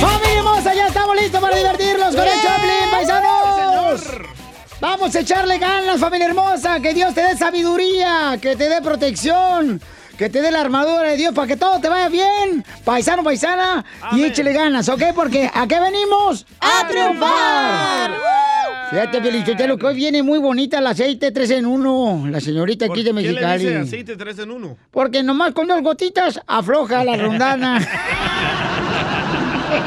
¡Familia hermosa! Ya estamos listos para divertirnos con el Chaplin, paisanos. Vamos a echarle ganas, familia hermosa. Que Dios te dé sabiduría, que te dé protección, que te dé la armadura de Dios para que todo te vaya bien. Paisano, paisana, y échele ganas, ¿ok? Porque ¿a qué venimos? ¡A triunfar! Fíjate, Felicitelo, que hoy viene muy bonita el aceite 3 en 1. La señorita aquí de ¿Qué le Mexicali. dice aceite 3 en 1? Porque nomás con dos gotitas afloja la rondana.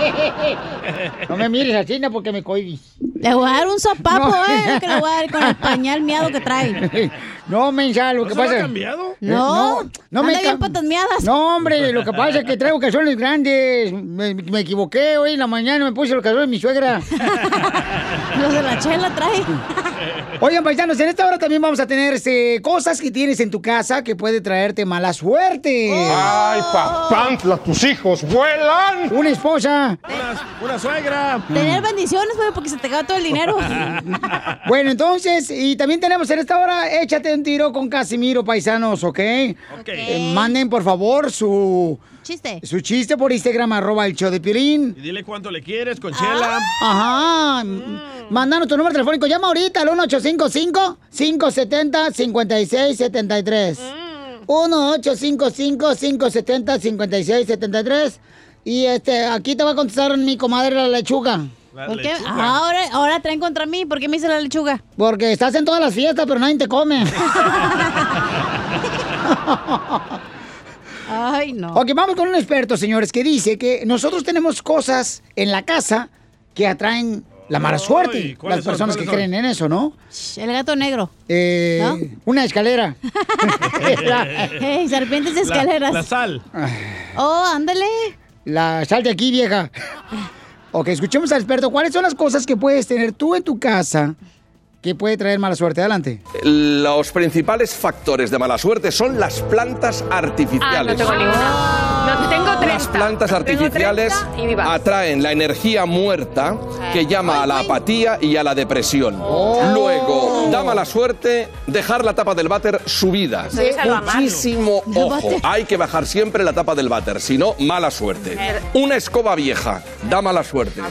No me mires así, no, porque me cohibis. Le voy a dar un sopapo, No. eh, que le voy a dar con el pañal miado que trae. No, mensa, lo ¿No que pasa... cambiado? Eh, No, no me anda bien patas miadas. No, hombre, lo que pasa es que traigo calzones grandes. Me, me equivoqué hoy en la mañana, me puse los calzones de mi suegra. Los de la chela trae. Oigan, paisanos, en esta hora también vamos a tener este, cosas que tienes en tu casa que puede traerte mala suerte. ¡Ay, papantla, tus hijos vuelan! Una esposa. Una, una suegra. Tener bendiciones, güey, porque se te acaba todo el dinero. Bueno, entonces, y también tenemos en esta hora, échate un tiro con Casimiro, paisanos, ¿ok? Ok. Eh, manden, por favor, su, Chiste. su chiste por Instagram, arroba el show de Piolín. Y dile cuánto le quieres con chela. Ajá. Mandanos tu número telefónico. Llama ahorita al 1855-570-5673. 1-855-570-5673. Y este, aquí te va a contestar mi comadre la lechuga. La ¿Por qué? lechuga. Ah, ahora, ahora traen contra mí. ¿Por qué me hice la lechuga? Porque estás en todas las fiestas, pero nadie te come. Ay, no. ok, vamos con un experto, señores, que dice que nosotros tenemos cosas en la casa que atraen la mala Ay, suerte. ¿cuáles Las son? personas que creen en eso, ¿no? El gato negro. Eh, ¿No? Una escalera. Hey, serpientes de escaleras. La, la sal. Oh, ándale. La sal de aquí, vieja. Ok, escuchemos al experto. ¿Cuáles son las cosas que puedes tener tú en tu casa que puede traer mala suerte? Adelante. Los principales factores de mala suerte son las plantas Ah, artificiales. no tengo ninguna. No, tengo 30. Las plantas artificiales 30 y vivas. atraen la energía muerta que llama a la apatía y a la depresión. Oh. Luego, da mala suerte dejar la tapa del váter subida. Muchísimo ojo. Hay que bajar siempre la tapa del váter, si no, mala suerte. Una escoba vieja da mala suerte.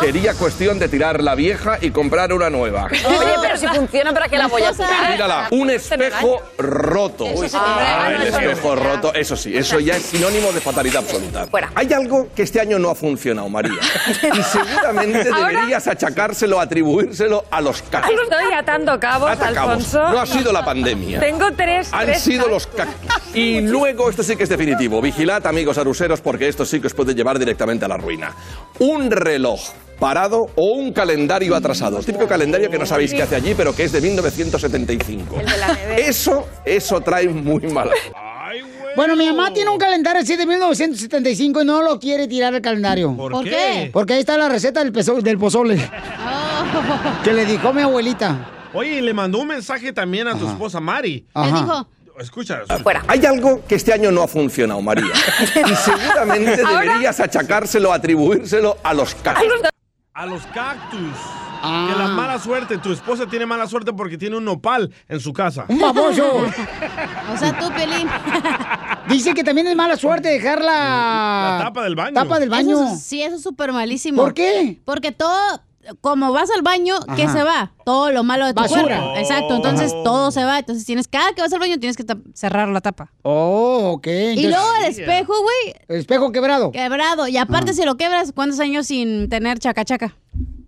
Sería cuestión de tirar la vieja y comprar una nueva. Oye, pero si funciona, ¿para qué la voy a tirar? Mírala, un espejo roto. Se Ah, el espejo roto, eso sí, eso ya es sinónimo de fatalidad absoluta. Fuera. Hay algo que este año no ha funcionado, María. Y seguramente deberías achacárselo, atribuírselo a los cactus. Estoy atando cabos. Alfonso. No ha sido la pandemia. Tengo tres. Han tres sido cactus. los cactus. Y luego, esto sí que es definitivo. Vigilad, amigos aruseros, porque esto sí que os puede llevar directamente a la ruina. Un reloj parado o un calendario atrasado. El típico calendario que no sabéis qué hace allí, pero que es de 1975. El de la. Eso, eso trae muy mala. Güey. Bueno, mi mamá tiene un calendario así de 1975 y no lo quiere tirar el calendario. ¿Por, ¿Por qué? Porque ahí está la receta del, peso- del pozole Oh. que le dijo mi abuelita. Oye, y le mandó un mensaje también a tu esposa Mari. ¿Qué dijo? Escucha. Fuera. Hay algo que este año no ha funcionado, María. Y seguramente Ahora- deberías achacárselo, atribuírselo a los cactus. A los cactus. Ah. Que la mala suerte. Tu esposa tiene mala suerte porque tiene un nopal en su casa. Un baboso. O sea, tú, Pelín. Dice que también es mala suerte dejar la... La tapa del baño. Tapa del baño. Eso es- sí, eso es súper malísimo. ¿Por qué? Porque todo, como vas al baño, ¿qué Ajá. se va? Todo lo malo de tu Basura. cuerpo. Exacto, entonces todo se va. Entonces tienes, cada que vas al baño tienes que cerrar la tapa. Oh, ok. y Entonces, luego el espejo, güey, Espejo quebrado. quebrado. Y aparte, si lo quebras, ¿cuántos años sin tener chaca chaca?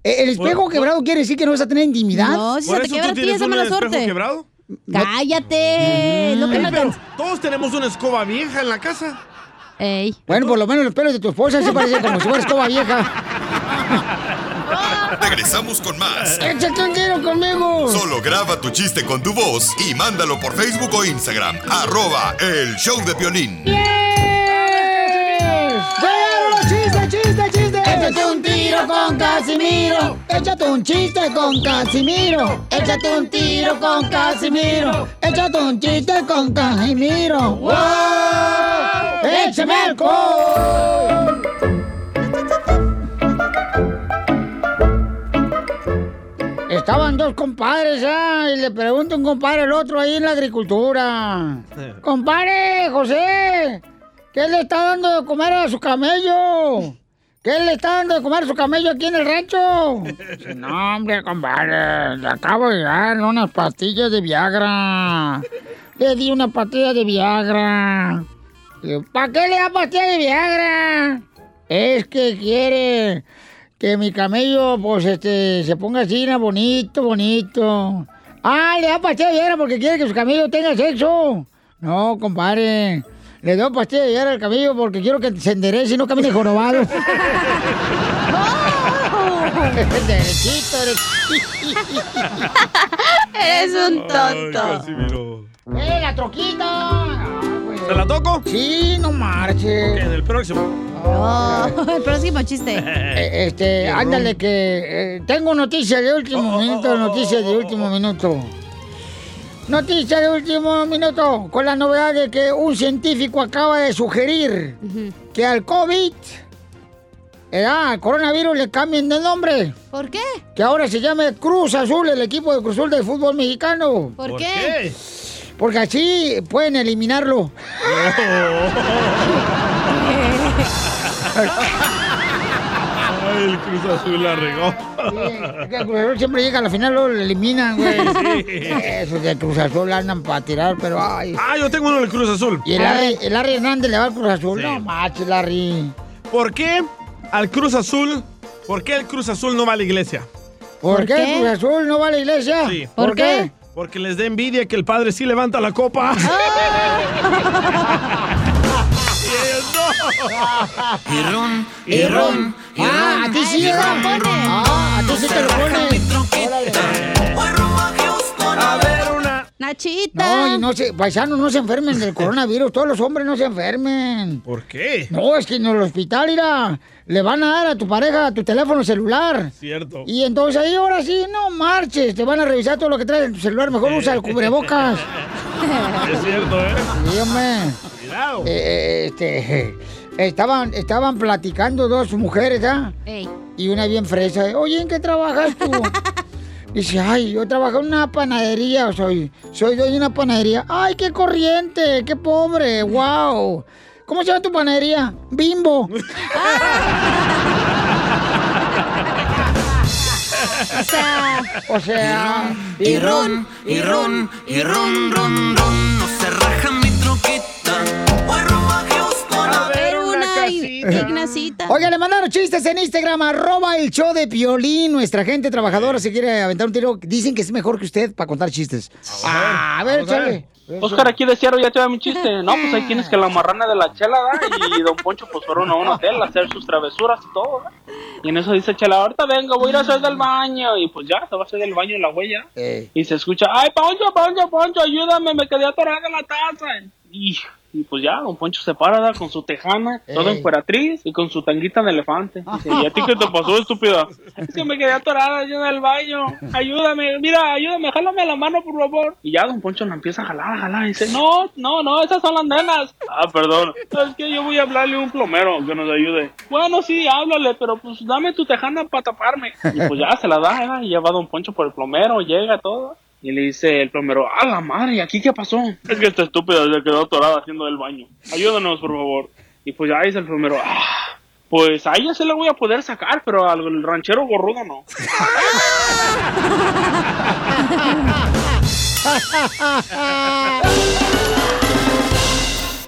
Eh, ¿El espejo quebrado quiere decir que no vas a tener intimidad? No, si ¿Por se te tú a ti, un mala espejo suerte. quebrado? Cállate. Lo que Ey, no pero alcanza- todos tenemos una escoba vieja en la casa. Ey. Bueno, por lo menos los pelos de tu esposa se parecen como si fuera escoba vieja. Regresamos con más. ¡Échate un tiro conmigo! Solo graba tu chiste con tu voz y mándalo por Facebook o Instagram. Arroba el show de violín. ¡Yes! ¡Llegaron los chistes, chistes, chistes! Échate un tiro con Casimiro. Échate un chiste con Casimiro. Échate un tiro con Casimiro. Échate un chiste con Casimiro. ¡Wow! ¡Échame alcohol! Estaban dos compadres, ¿ah? Y le pregunta un compadre al otro ahí en la agricultura. Compadre, José, ¿Qué le está dando de comer a su camello? ¿Qué le está dando de comer a su camello aquí en el rancho? No, hombre, compadre, le acabo de dar unas pastillas de Viagra. Le di una pastilla de Viagra. ¿Para qué le da pastilla de Viagra? Es que quiere que mi camello, pues, este, se ponga así, ¿no? bonito, bonito. Ah, le da pastilla de Viagra porque quiere que su camello tenga sexo. No, compadre. Le doy pastilla de Viagra al camello porque quiero que se enderece y no camine jorobado. derechito, derechito. Eres un tonto. ¡Eh, la troquita! ¿Se la toco? Sí, no marche. Ok, en el próximo. Oh, el próximo chiste. Eh, este, ándale que eh, tengo noticias de último minuto, noticias de último minuto. Noticia de último minuto, con la novedad de que un científico acaba de sugerir que al COVID, eh, ah, al coronavirus le cambien de nombre. ¿Por qué? Que ahora se llame Cruz Azul, el equipo de Cruz Azul del fútbol mexicano. ¿Por, qué? Porque así pueden eliminarlo. Ay, el Cruz Azul la regó. El Cruz Azul siempre llega a la final, luego lo eliminan, güey. Sí. Esos de Cruz Azul andan para tirar, pero ay. Ah, yo tengo uno del Cruz Azul. Y el Larry, el Larry Hernández le va al Cruz Azul. Sí. No macho, Larry. ¿Por qué al Cruz Azul? ¿Por qué el Cruz Azul no va a la iglesia? ¿Por, ¿Por qué, qué? el Cruz Azul no va a la iglesia? Sí. ¿Por qué? Porque les da envidia que el padre sí levanta la copa. y ellos no. Y ron, Y ron. Ah, a ti sí, pone. Ah, a ti sí te lo pone. No, y no se, paisanos, no se enfermen del coronavirus. Todos los hombres no se enfermen. ¿Por qué? No, es que en el hospital, mira, le van a dar a tu pareja tu teléfono celular. Cierto. Y entonces ahí ahora sí, no marches, te van a revisar todo lo que traes en tu celular, mejor usa el cubrebocas. Es cierto, ¿eh? Hombre. Cuidado. Eh, este, estaban, estaban platicando dos mujeres, ¿ah? Y una bien fresa. Oye, ¿en qué trabajas tú? Dice, ay, yo trabajo en una panadería, soy, soy dueño de una panadería. Ay, qué corriente, qué pobre, wow. ¿Cómo se llama tu panadería? Bimbo. O sea, O sea, y ron, y ron, y ron, ron, ron. Casita. Ignacita. Oiga, le mandaron chistes en Instagram, arroba el show de Piolín. Nuestra gente trabajadora se quiere aventar un tiro. Dicen que es mejor que usted para contar chistes. Ah, a ver, échale. Oscar aquí de Cierro ya te da mi chiste. No, pues ahí tienes que la marrana de la chela, ¿da? Y don Poncho pues fueron a un hotel a hacer sus travesuras y todo, ¿da? Y en eso dice Chela, ahorita vengo, voy a ir a hacer del baño. Y pues ya, se va a hacer del baño la huella. Eh. Y se escucha, ay, Poncho, Poncho, Poncho, ayúdame, me quedé atorada en la taza. Y, y pues ya, don Poncho se para, ¿da? Con su tejana, toda Ey. emperatriz y con su tanguita de elefante. Dice, ¿y a ti qué te pasó, estúpida? Es que me quedé atorada yo en el baño. Ayúdame, mira, ayúdame, jálame la mano, por favor. Y ya don Poncho la empieza a jalar, a jalar. Y dice, no, no, no, esas son las nenas. Ah, perdón. Es que yo voy a hablarle a un plomero que nos ayude. Bueno, sí, háblale, pero pues dame tu tejana para taparme. Y pues ya se la da, ¿eh? y ya va don Poncho por el plomero, llega todo. Y le dice el plomero, a la madre, ¿y aquí qué pasó? Es que esta estúpida se quedó atorada haciendo del baño. Ayúdanos, por favor. Y pues ya dice el plomero, ah, pues a ella se la voy a poder sacar, pero al ranchero gorrudo no.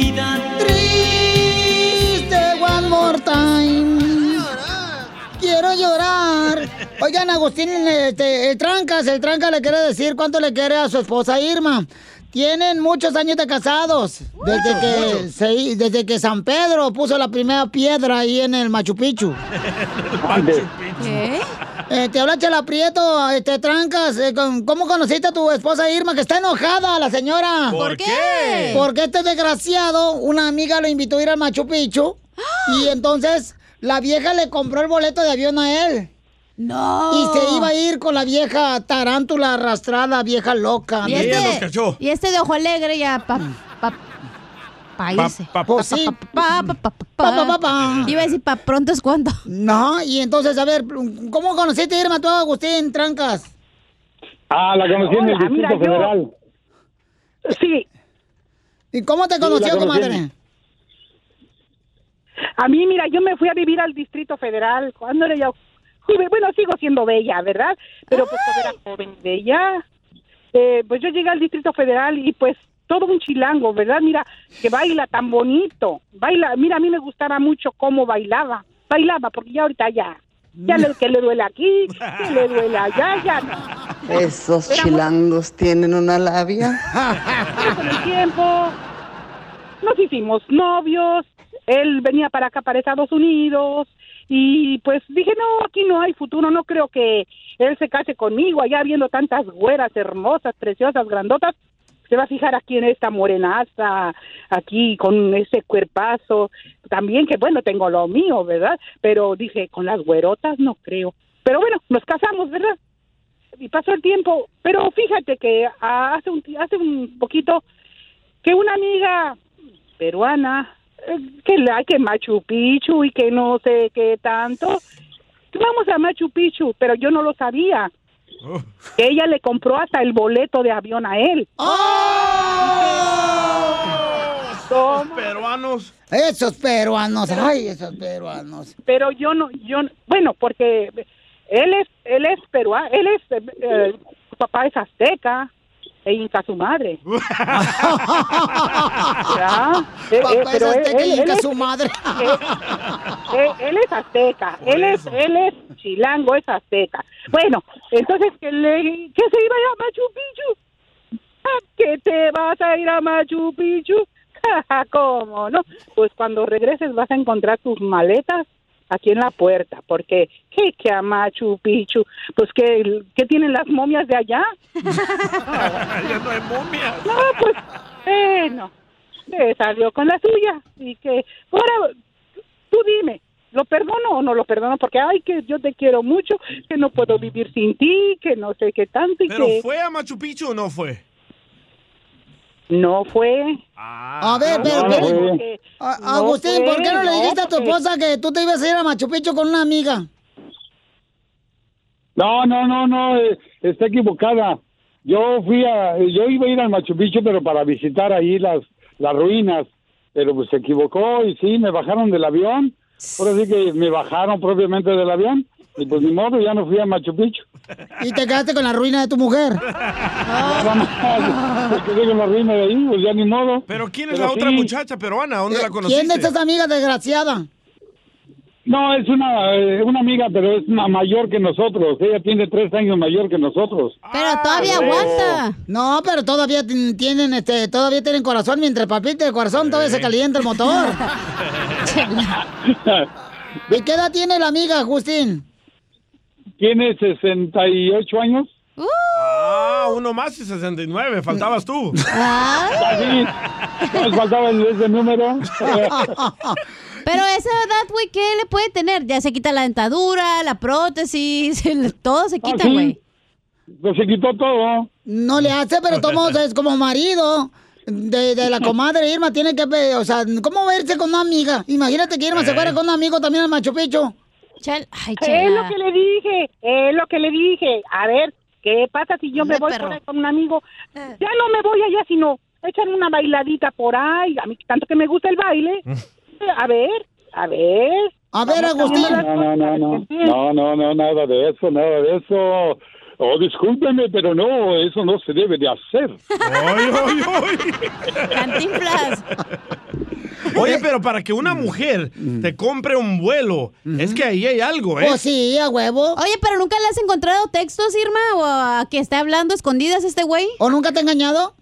Vida Triste, one more time. Quiero llorar. Oigan, Agustín, este, el Trancas, el Trancas le quiere decir cuánto le quiere a su esposa Irma. Tienen muchos años de casados. Desde que, se- desde que San Pedro puso la primera piedra ahí en el Machu Picchu. ¿Qué? Eh, te habla Chela Prieto, este, Trancas. eh, con- ¿Cómo conociste a tu esposa Irma? Que está enojada la señora. ¿Por ¿Por qué? qué? Porque este desgraciado, una amiga lo invitó a ir al Machu Picchu. Y entonces la vieja le compró el boleto de avión a él. No. Y se iba a ir con la vieja tarántula arrastrada, vieja loca. Y este, y este de ojo alegre ya pa, pa, pa irse. Pa- pa- Pues sí. Pa, pa, pa, pa, Pa, pa, pa, pa. Iba a decir pa pronto es cuando. No, y entonces, a ver, ¿cómo conociste a Irma tú, Agustín Trancas? Ah, la conocí en el Hola, Distrito mira, yo- Federal. Sí. ¿Y cómo te Sí, conoció, conocí comadre? en- A mí, mira, yo me fui a vivir al Distrito Federal cuando era yo joven. Bueno, sigo siendo bella, ¿verdad? Pero pues cuando era joven y bella. Eh, pues yo llegué al Distrito Federal y pues todo un chilango, ¿verdad? Mira, que baila tan bonito. Baila, mira, a mí me gustaba mucho cómo bailaba. Bailaba, porque ya ahorita ya. Ya le, que le duele aquí, que le duele allá, ya no. Esos Éramos- chilangos tienen una labia. Con el tiempo nos hicimos novios, él venía para acá, para Estados Unidos, y pues dije, no, aquí no hay futuro, no creo que él se case conmigo, allá viendo tantas güeras hermosas, preciosas, grandotas, se va a fijar aquí en esta morenaza, aquí con ese cuerpazo, también que bueno, tengo lo mío, ¿verdad? Pero dije, con las güerotas no creo. Pero bueno, nos casamos, ¿verdad? y pasó el tiempo, pero fíjate que hace un hace un poquito que una amiga peruana que la que Machu Picchu y que no sé qué tanto vamos a Machu Picchu, pero yo no lo sabía. Que ella le compró hasta el boleto de avión a él. Los peruanos. Esos peruanos, ay, esos peruanos. Pero yo no, yo, no- bueno, porque él es, él es peruano, él es, eh, eh, su papá es azteca e inca su madre. Ya, eh, Papá eh, es pero él- azteca y él- inca él su madre. eh, él es azteca, él es, él es chilango, es azteca. Bueno, entonces que le, que se iba a ir a Machu Picchu. Ah, ¿Que te vas a ir a Machu Picchu? ¿Cómo no? Pues cuando regreses vas a encontrar tus maletas aquí en la puerta, porque ¿qué que a Machu Picchu? Pues que ¿qué tienen las momias de allá? ya no hay momia. No, pues, bueno, se salió con la suya y que, ahora, tú dime, ¿lo perdono o no lo perdono? Porque, ay, que yo te quiero mucho, que no puedo vivir sin ti, que no sé qué tanto y ¿Pero que... fue a Machu Picchu o no fue? No fue. A ver, pero, no pero- fue. A- No Agustín, ¿por qué no le dijiste a tu esposa que tú te ibas a ir a Machu Picchu con una amiga? No, no, no, no, eh, está equivocada. Yo fui a, yo iba a ir al Machu Picchu, pero para visitar ahí las, las ruinas, pero pues se equivocó y sí, me bajaron del avión. Ahora sí que me bajaron propiamente del avión y pues ni modo, ya no fui a Machu Picchu. Y te quedaste con la ruina de tu mujer. Me quedé con la ruina de ahí, pues ya ni modo. ¿Pero quién es Pero la otra muchacha peruana? ¿Dónde la conociste? Eh, ¿Quién es esa amiga desgraciada? No, es una, eh, una amiga, pero es una mayor que nosotros. Ella tiene tres años mayor que nosotros. Pero todavía Oh. aguanta. No, pero todavía tienen, este, todavía tienen corazón. Mientras palpite el corazón, todavía se calienta el motor. ¿Y qué edad tiene la amiga, Agustín? Tiene 68 años. Ah, uno más y 69. Faltabas tú. Así, nos faltaba el- ese número. Pero esa edad, güey, ¿qué le puede tener? Ya se quita la dentadura, la prótesis, el- todo se quita, Ah, sí. güey. Pues se quitó todo. No le hace, pero todos es como marido de, de la comadre Irma. Tiene que, ver, o sea, ¿cómo verse con una amiga? Imagínate que Irma se fuera con un amigo también al Machu Picchu. Ay, Es lo que le dije, es lo que le dije. A ver, ¿qué pasa si yo me voy por ahí con un amigo? Ya no me voy allá, sino echar una bailadita por ahí. A mí tanto que me gusta el baile. A ver, a ver. A ver, Agustín. No, no, no, no. No, no, no, nada de eso, nada de eso. Oh, discúlpeme, pero no, eso no se debe de hacer. Cantinflas. Oye, pero para que una mujer te compre un vuelo, es que ahí hay algo, ¿eh? Oh, sí, a huevo. Oye, pero nunca le has encontrado textos, Irma, o a que esté hablando escondidas este güey. ¿O nunca te ha engañado?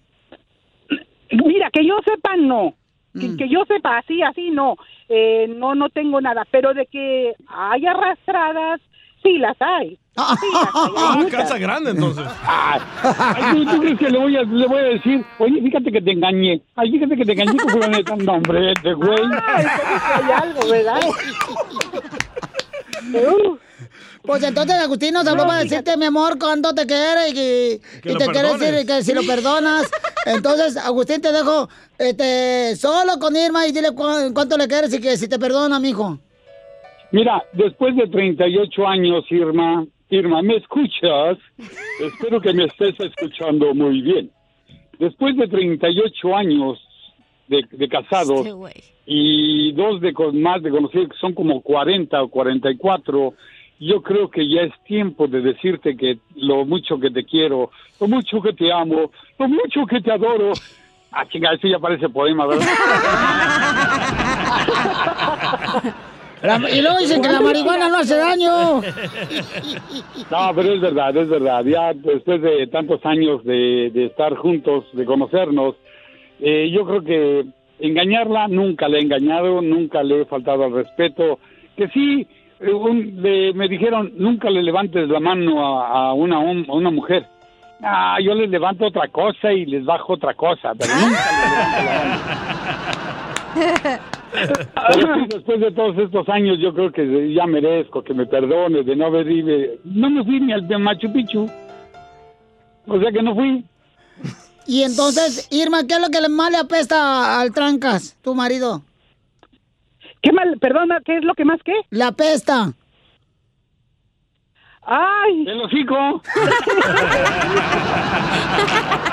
Mira, que yo sepa, no. Mm. Que, que yo sepa, así, así, no. Eh, no, no tengo nada. Pero de que hay arrastradas, sí Sí, las hay. Sí, las hay, hay Ah, casa grande entonces. Ay, ¿tú, tú crees que le voy, a, le voy a decir, oye, fíjate que te engañé? Ay, fíjate que te engañé con fulaneta. No, hombre, este güey. Ay, hay algo, ¿verdad? Pues entonces Agustín nos habló para decirte, mi amor, cuánto te quiere y, que- Que y te quiere decir que si lo perdonas. Entonces, Agustín, te dejo este, solo con Irma y dile cu- cuánto le quieres y que si te perdona, mijo. Mira, después de 38 años, Irma, Irma, ¿me escuchas? Espero que me estés escuchando muy bien. Después de 38 años de, de casados Este y dos de con- más de conocidos, que son como 40 o 44, yo creo que ya es tiempo de decirte que lo mucho que te quiero, lo mucho que te amo, lo mucho que te adoro. Ah, chinga, eso ya parece poema, ¿verdad? La- y luego dicen que la marihuana no hace daño. No, pero es verdad, es verdad. Ya después de tantos años de, de estar juntos, de conocernos, eh, yo creo que engañarla nunca le he engañado, nunca le he faltado al respeto. Que sí, eh, un- le- me dijeron, nunca le levantes la mano a, a una, a una mujer. Ah, yo les levanto otra cosa y les bajo otra cosa, pero nunca les levanto la mano. Pero después de todos estos años, yo creo que ya merezco que me perdones de no haber ido. No me fui ni al de Machu Picchu. O sea que no fui. Y entonces, Irma, ¿qué es lo que más le apesta al Trancas, tu marido? ¿Qué mal, perdona, qué es lo que más qué? La apesta. Ay. El hocico.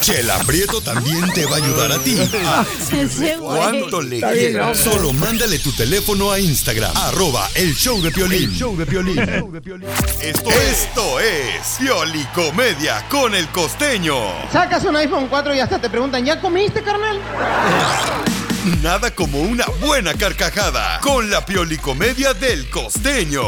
Chela Prieto también te va a ayudar a ti a decirle Ese güey. cuánto le loco. Solo mándale tu teléfono a Instagram, arroba el show de Piolín. show de Piolín. Esto, esto es Piolicomedia con el costeño. Sacas un iPhone 4 y hasta te preguntan, ¿ya comiste, carnal? Nada como una buena carcajada con la Piolicomedia del costeño.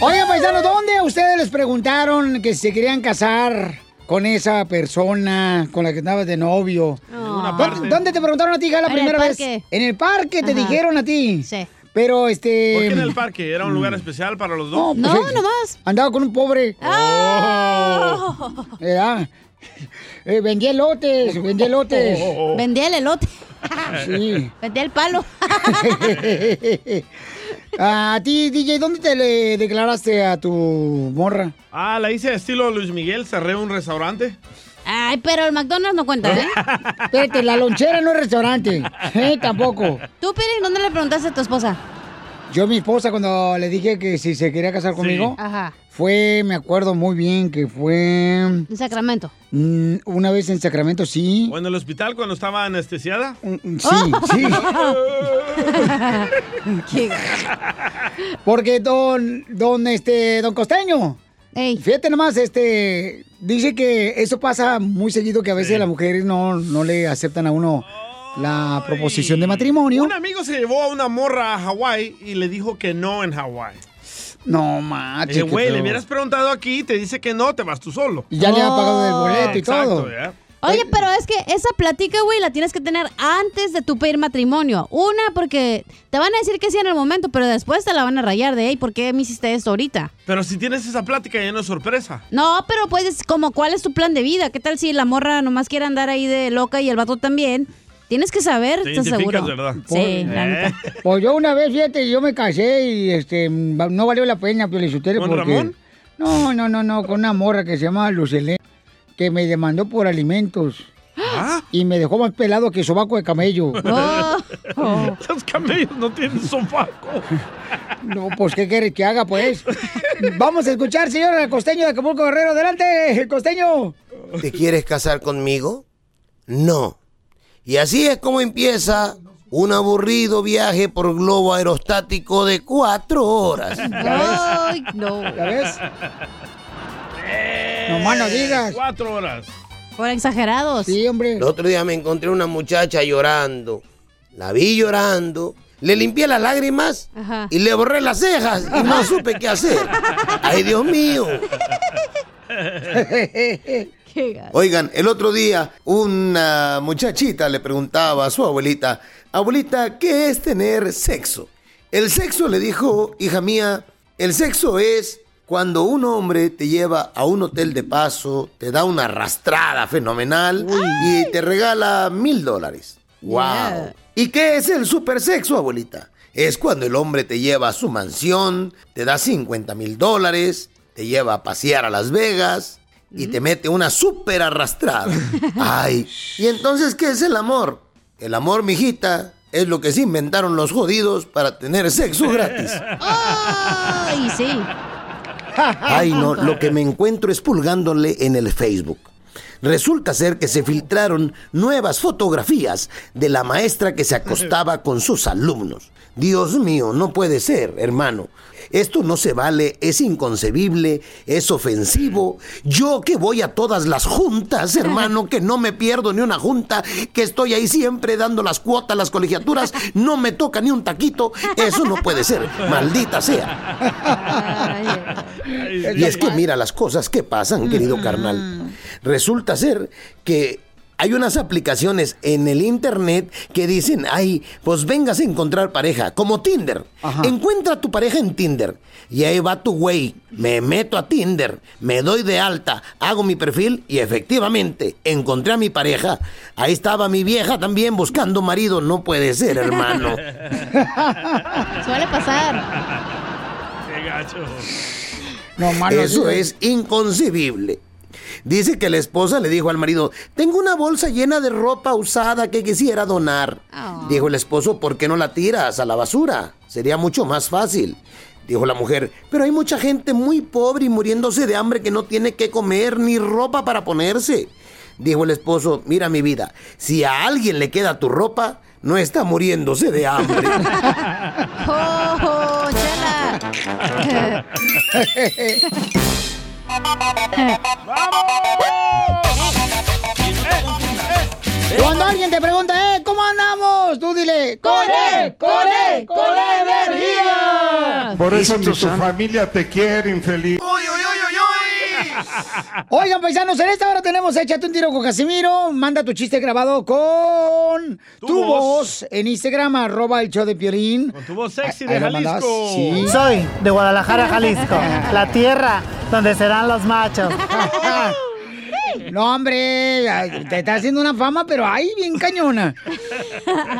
Oigan, paisano, ¿dónde a ustedes les preguntaron que si se querían casar con esa persona con la que estabas de novio? Ah. ¿Dónde, dónde te preguntaron a ti, Gala, la En el primera vez? parque. En el parque te Ajá. dijeron a ti. Sí. Pero este. ¿Por qué en el parque? ¿Era un lugar especial para los No, dos? pues, No, eh, nomás. Andaba con un pobre. Oh. ¿Verdad? Eh, vendía elotes, vendía elotes. Vendía el elote. Sí. Vendía el palo. a ti, DJ, ¿dónde te le declaraste a tu morra? Ah, la hice estilo Luis Miguel, cerré un restaurante. Ay, pero el McDonald's no cuenta, ¿eh? Espérate, la lonchera no es restaurante. Eh, tampoco. Tú, Piri, ¿dónde le preguntaste a tu esposa? Yo, mi esposa, cuando le dije que si se quería casar conmigo, Ajá. Fue, me acuerdo muy bien que fue En Sacramento. mm, una vez en Sacramento, sí. O en el hospital cuando estaba anestesiada. Sí, sí. Porque don, don, este, don Costeño, fíjate nomás, este, dice que eso pasa muy seguido que a veces las mujeres no, no le aceptan a uno la proposición de matrimonio. Un amigo se llevó a una morra a Hawái y le dijo que no en Hawái. No, macho. Eh, güey, le hubieras preguntado aquí, te dice que no, te vas tú solo. Y ya le ha pagado el boleto y Exacto, todo. ya. Oye, pero es que esa plática, güey, la tienes que tener antes de tu pedir matrimonio. Una, porque te van a decir que sí en el momento, pero después te la van a rayar de, hey, ¿por qué me hiciste esto ahorita? Pero si tienes esa plática ya no es sorpresa. No, pero pues, como, ¿cuál es tu plan de vida? ¿Qué tal si la morra nomás quiere andar ahí de loca y el vato también? Tienes que saber, Te ¿estás seguro? ¿verdad? Sí, la Eh. neta. Pues yo una vez, fíjate, yo me casé y este no valió la pena, Piolichotelo, ¿Con porque... Ramón? No, no, no, no, con una morra que se llama Lucelé, que me demandó por alimentos. ¿Ah? Y me dejó más pelado que sobaco de camello. Oh. Los camellos no tienen sofaco. No, pues, ¿qué quieres que haga, pues? Vamos a escuchar, señor el costeño de Acapulco Guerrero. ¡Adelante, el costeño! ¿Te quieres casar conmigo? No. Y así es como empieza un aburrido viaje por globo aerostático de cuatro horas. Ay, no. ¿Ya ves? No más no digas. Cuatro horas. Por exagerados. Sí, hombre. El otro día me encontré una muchacha llorando. La vi llorando. Le limpié las lágrimas Ajá. y le borré las cejas y no supe qué hacer. Ay, Dios mío. Oigan, el otro día una muchachita le preguntaba a su abuelita, abuelita, ¿qué es tener sexo? El sexo, le dijo, hija mía, el sexo es cuando un hombre te lleva a un hotel de paso, te da una arrastrada fenomenal y te regala mil dólares. ¡Wow! Yeah. ¿Y qué es el supersexo, abuelita? Es cuando el hombre te lleva a su mansión, te da 50 mil dólares, te lleva a pasear a Las Vegas y te mete una super arrastrada. Ay, ¿y entonces qué es el amor? El amor, mijita, es lo que se inventaron los jodidos para tener sexo gratis. Ay, sí. Ay, no, lo que me encuentro es pulgándole en el Facebook. Resulta ser que se filtraron nuevas fotografías de la maestra que se acostaba con sus alumnos. Dios mío, no puede ser, hermano. Esto no se vale, es inconcebible, es ofensivo. Yo que voy a todas las juntas, hermano, que no me pierdo ni una junta, que estoy ahí siempre dando las cuotas, las colegiaturas, no me toca ni un taquito, eso no puede ser, maldita sea. Y es que mira las cosas que pasan, querido carnal. Resulta ser que hay unas aplicaciones en el internet que dicen, ay, pues vengas a encontrar pareja, como Tinder. Encuentra a tu pareja en Tinder. Y ahí va tu güey. Me meto a Tinder, me doy de alta, hago mi perfil y efectivamente encontré a mi pareja. Ahí estaba mi vieja también buscando marido. No puede ser, hermano. Suele pasar. Qué gacho. Eso es inconcebible. Dice que la esposa le dijo al marido, tengo una bolsa llena de ropa usada que quisiera donar. Dijo el esposo, ¿por qué no la tiras a la basura? Sería mucho más fácil. Dijo la mujer, pero hay mucha gente muy pobre y muriéndose de hambre que no tiene que comer ni ropa para ponerse. Dijo el esposo, mira mi vida, si a alguien le queda tu ropa, no está muriéndose de hambre. ¡Oh! Cuando alguien te pregunta, eh, ¿cómo andamos? Tú dile, ¡con él, con él, con energía! Por eso tu, tu familia te quiere, infeliz. Oigan, paisanos, en esta hora tenemos Échate un tiro con Casimiro. Manda tu chiste grabado con tu, voz. en Instagram, arroba el show de Piolín. Con tu voz sexy de Jalisco. sí. Soy de Guadalajara, Jalisco, la tierra donde serán los machos. No, hombre, te está haciendo una fama, pero ahí bien cañona.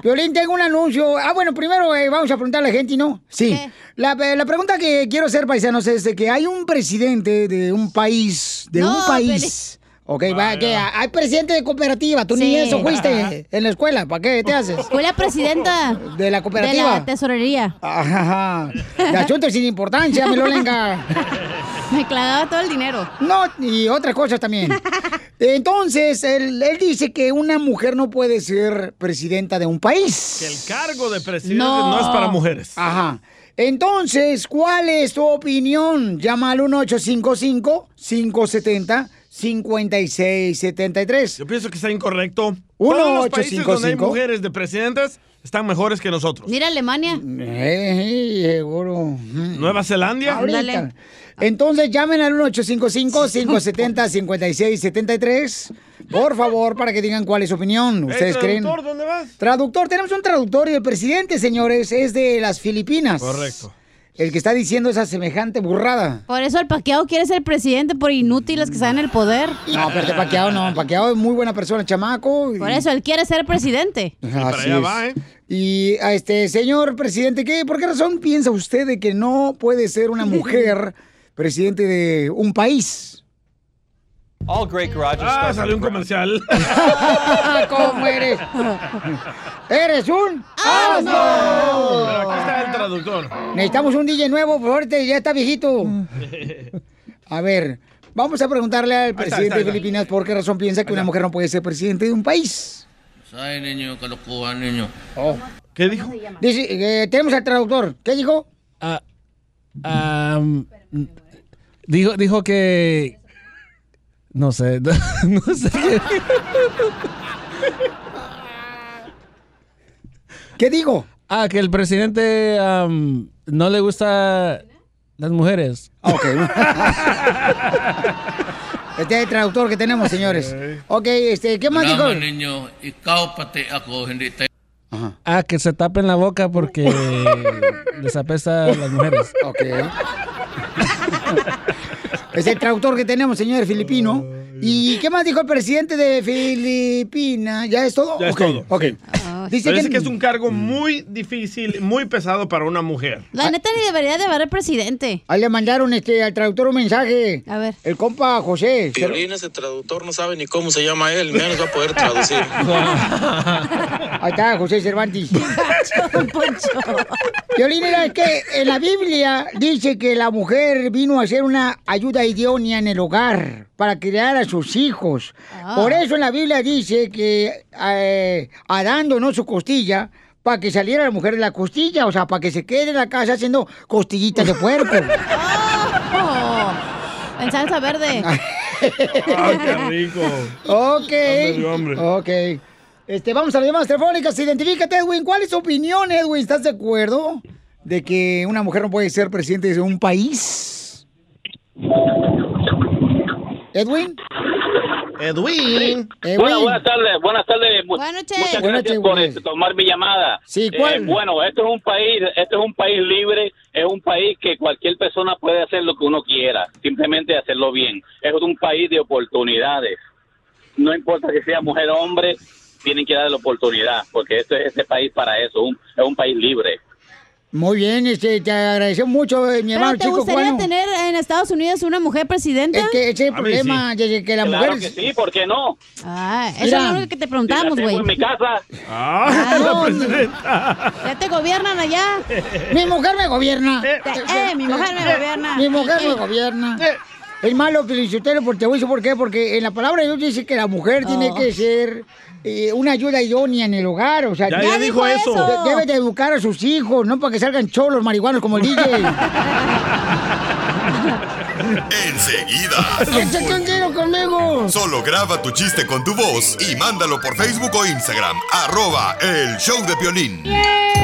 Violín, tengo un anuncio. Ah, bueno, primero eh, vamos a preguntarle a la gente, ¿no? Sí. La, eh, la pregunta que quiero hacer, paisanos, es de que hay un presidente de un país, de No, un país. Ok, va, que hay presidente de cooperativa. Tú ni eso fuiste en la escuela. ¿Para qué te haces? Fue la presidenta. De la cooperativa. De la tesorería. Ajá. De asuntos sin importancia, me lo lenga. Me clavaba todo el dinero. No, y otras cosas también. Entonces, él, él dice que una mujer no puede ser presidenta de un país. Que el cargo de presidente no, es para mujeres. Ajá. Entonces, ¿cuál es tu opinión? Llama al 1855-570-5673. Yo pienso que está incorrecto. Uno, Todos los países donde hay mujeres de presidentes están mejores que nosotros. Mira Alemania. Eh, seguro. Nueva Zelanda. Ahorita. Entonces llamen al 1855-570-5673. Por favor, para que digan cuál es su opinión. ¿Ustedes creen? traductor, ¿dónde vas? Traductor, tenemos un traductor y el presidente, señores, es de las Filipinas. Correcto. El que está diciendo esa semejante burrada. Por eso el paqueado quiere ser presidente por inútiles que están en el poder. No, pero este Paqueado no. Paqueado es muy buena persona, chamaco. y- Por eso él quiere ser presidente. Así es. Y a este señor presidente, ¿qué, ¿por qué razón piensa usted de que no puede ser una mujer presidente de un país? All great garages Ah, salió un comercial. ¿Cómo eres? ¡Eres un Pero asno! aquí está el traductor. Necesitamos un DJ nuevo, por favor, ya está viejito. A ver, vamos a preguntarle al está, presidente ahí de está. Filipinas por qué razón piensa que una mujer no puede ser presidente de un país. Ay, niño, kalokohan niño. ¿Qué dijo? Dice, eh, tenemos al traductor. ¿Qué dijo? Am, dijo, dijo que. No sé. No sé. ¿Qué digo? Ah, que el presidente am, no le gusta las mujeres. Ok. Este es el traductor que tenemos, señores. Ok, este, ¿qué más dijo? Kailangan ninyo, ikaw pati ako, hindi tayo. a que se tapen la boca porque les apesta a las mujeres. Ok. Es el traductor que tenemos, señor filipino. ¿Y qué más dijo el presidente de Filipinas? ¿Ya es todo? Ya es todo. Ok. Dice Parece que, que es un cargo muy difícil, muy pesado para una mujer. La neta ni debería de haber presidente. Ahí le mandaron este, al traductor un mensaje. A ver. El compa José. Violín, ese traductor no sabe ni cómo se llama él, menos va a poder traducir. Ahí está, José Cervantes. Violín, era que en la Biblia dice que la mujer vino a ser una ayuda idónea en el hogar para criar a sus hijos. Ah. Por eso en la Biblia dice que eh, Adán donó su costilla para que saliera la mujer de la costilla, o sea, para que se quede en la casa haciendo costillitas de puerco. Oh, en salsa verde. ¡Ay, qué rico! Ok. Hombre. Ok. Este, vamos a las llamadas telefónicas. Identifícate, Edwin. ¿Cuál es tu opinión, Edwin? ¿Estás de acuerdo de que una mujer no puede ser presidente de un país? ¿Edwin? Edwin. Bueno, buenas tardes, buenas tardes. Buenas Muchas Buenas gracias noches, por este, tomar mi llamada. Sí, Eh, ¿cuál? bueno, esto es un país, esto es un país libre, es un país que cualquier persona puede hacer lo que uno quiera, simplemente hacerlo bien. Es un país de oportunidades. No importa que sea mujer o hombre, tienen que darle la oportunidad, porque este es este país para eso, un- es un país libre. Muy bien, este, te agradecemos mucho, eh, mi ¿Pero hermano te chico gustaría tener en Estados Unidos una mujer presidenta? Es que ese es el problema, desde que la Claro mujer... que sí, ¿por qué no? Ah, eso Mira. es lo único que te preguntamos, Si güey. en mi casa. ¡Ah, no, la presidenta! Ya te gobiernan allá. Mi mujer me gobierna. Eh, mi mujer me gobierna. Mi mujer me gobierna. Es malo, Felicitero, porque te voy a decir por qué. Porque en la palabra de Dios dice que la mujer tiene Oh. que ser eh, una ayuda idónea en el hogar. O sea, Ya, ya dijo eso. de- Debe de educar a sus hijos, no para que salgan cholos marihuanos como el DJ. Enseguida. ¡Échate un tiro conmigo! Solo graba tu chiste con tu voz y mándalo por Facebook o Instagram. Arroba el show de Piolín. Échate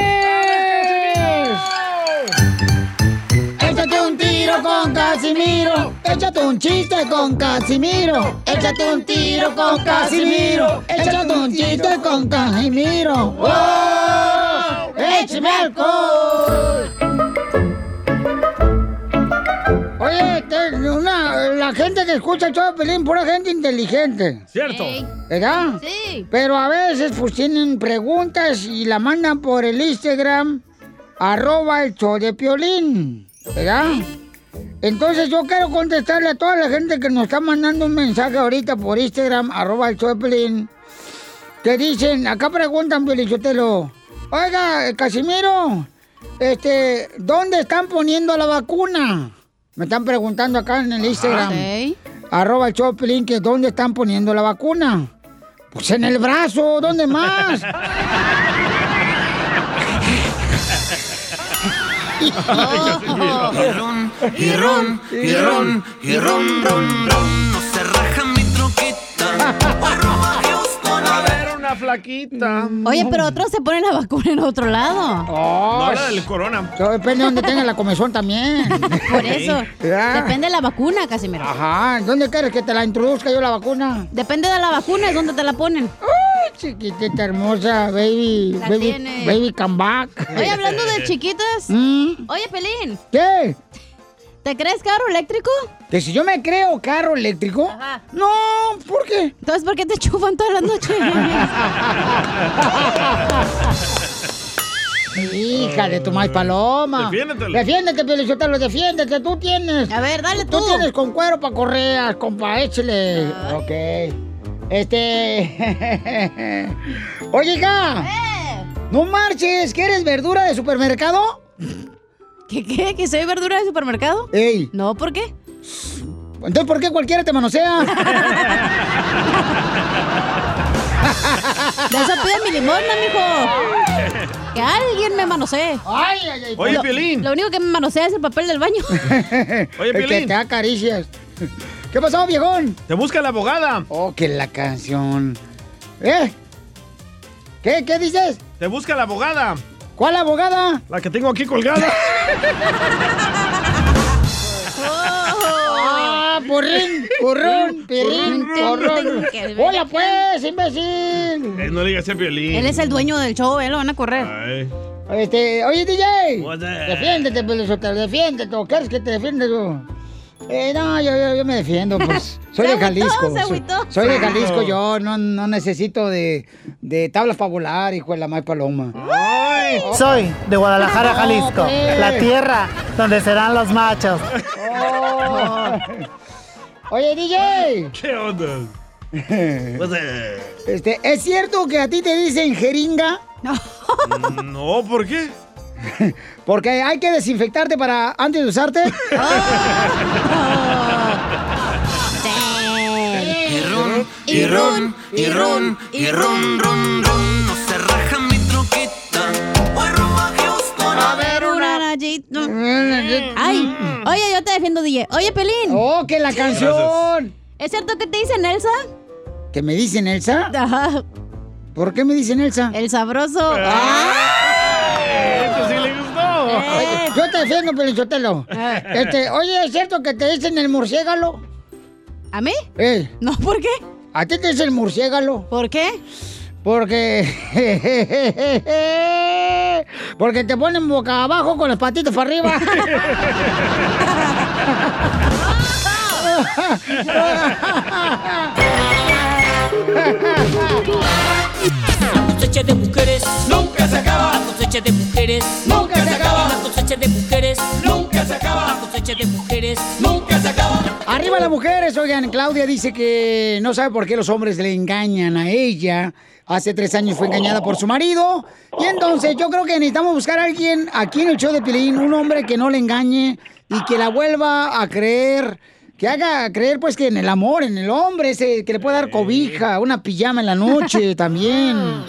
con Casimiro. Échate un chiste con Casimiro. Échate un tiro con Casimiro. Échate un chiste con Casimiro. ¡Wow! ¡Échame alcohol! Oye, te- una- la gente que escucha el show de Pelín, pura gente inteligente. Cierto. ¿Verdad? Sí. Pero a veces pues tienen preguntas y la mandan por el Instagram, arroba el show de Piolín, ¿verdad? Entonces yo quiero contestarle a toda la gente que nos está mandando un mensaje ahorita por Instagram, arroba el Piolín, que dicen, acá preguntan Piolín Sotelo, oiga, Casimiro, este, ¿dónde están poniendo la vacuna? Me están preguntando acá en el Instagram. Ok. Arroba el Piolín, que ¿dónde están poniendo la vacuna? Pues en el brazo, ¿dónde más? y ron, y ron, y ron, ron, ron. No se raja mi troquita. A ver, una flaquita. Oye, pero otros se ponen la vacuna en otro lado. No, la del corona. Todo depende de donde tenga la comezón también. Por eso. Depende de la vacuna, Casimiro. Ajá, ¿dónde quieres que te la introduzca yo la vacuna? Depende de la vacuna, es donde te la ponen. Ay, chiquitita hermosa, baby, La baby, tiene. baby come back. Oye, hablando de chiquitas. Mm. Oye, Pelín, ¿Qué? ¿Te crees carro eléctrico? ¿Que si yo me creo carro eléctrico? Ajá. No, ¿por qué? Entonces, ¿por qué te chufan todas las noches? Hija de tu maíz paloma. Defiéndetelo. Defiéndete, Pielichotelo, defiéndete. Tú tienes. A ver, dale Tú tú. tienes con cuero para correas, compa, échale. Ok. Este. Oye, hija. Eh. No marches, ¿que eres verdura de supermercado? ¿Qué, qué? ¿Que soy verdura de supermercado? Ey. No, ¿por qué? Entonces, ¿por qué cualquiera te manosea? De eso pide mi limosna, mijo. Que alguien me manosee. Ay, ay, ay. Oye, Lo- Piolín. Lo único que me manosea es el papel del baño. Oye, El que Piolín. te da caricias. ¿Qué pasó, viejón? Te busca la abogada. Oh, que la canción. ¿Eh? ¿Qué? ¿Qué dices? Te busca la abogada. ¿Cuál abogada? La que tengo aquí colgada. Ah, porrín, porrón, pirrín, porrón. Hola, pues, imbécil. Eh, no le digas a Piolín. Él es el dueño del show, él lo van a correr. Ay. Este, oye, DJ. Defiéndete, Pelizotelo, defiéndete. ¿o ¿Quieres que te defienda tú? Eh, no, yo, yo, yo me defiendo, pues. Soy de Jalisco. se soy-. Soy, de Jalisco, yo no, no necesito de, de tablas para volar, hijo de la más paloma. Soy de Guadalajara, No, Jalisco, pues. la tierra donde serán los machos. Oh. Oye, DJ. ¿Qué onda? What's that? Este, ¿Es cierto que a ti te dicen jeringa? No, ¿por qué? Porque hay que desinfectarte para antes de usarte. Y ron, y ron, y ron, y ron, ron, ron. Rayita. Ay, oye, yo te defiendo, DJ. Oye, Pelín. ¡Oh, que la canción! ¿Es cierto que te dicen Elsa? ¿Que me dicen Elsa? Ajá. ¿Por qué me dicen Elsa? El sabroso. Esto sí le gustó. Oye, Yo te defiendo, Pelichotelo. Este, oye, ¿es cierto que te dicen el murciégalo? ¿A mí? Eh. No, ¿por qué? ¿A ti te dicen el murciégalo? ¿Por qué? Porque. Porque te ponen boca abajo con las patitas para arriba. La cosecha de mujeres nunca se acaba. La cosecha de mujeres nunca se acaba. La cosecha de mujeres nunca se acaba. La cosecha de mujeres nunca se acaba. Arriba las mujeres, oigan, Claudia dice que no sabe por qué los hombres le engañan a ella. Hace tres años fue engañada por su marido. Y entonces yo creo que necesitamos buscar a alguien aquí en el show de Pilín, un hombre que no le engañe y que la vuelva a creer, que haga creer pues que en el amor, en el hombre, ese que le puede dar cobija, una pijama en la noche también.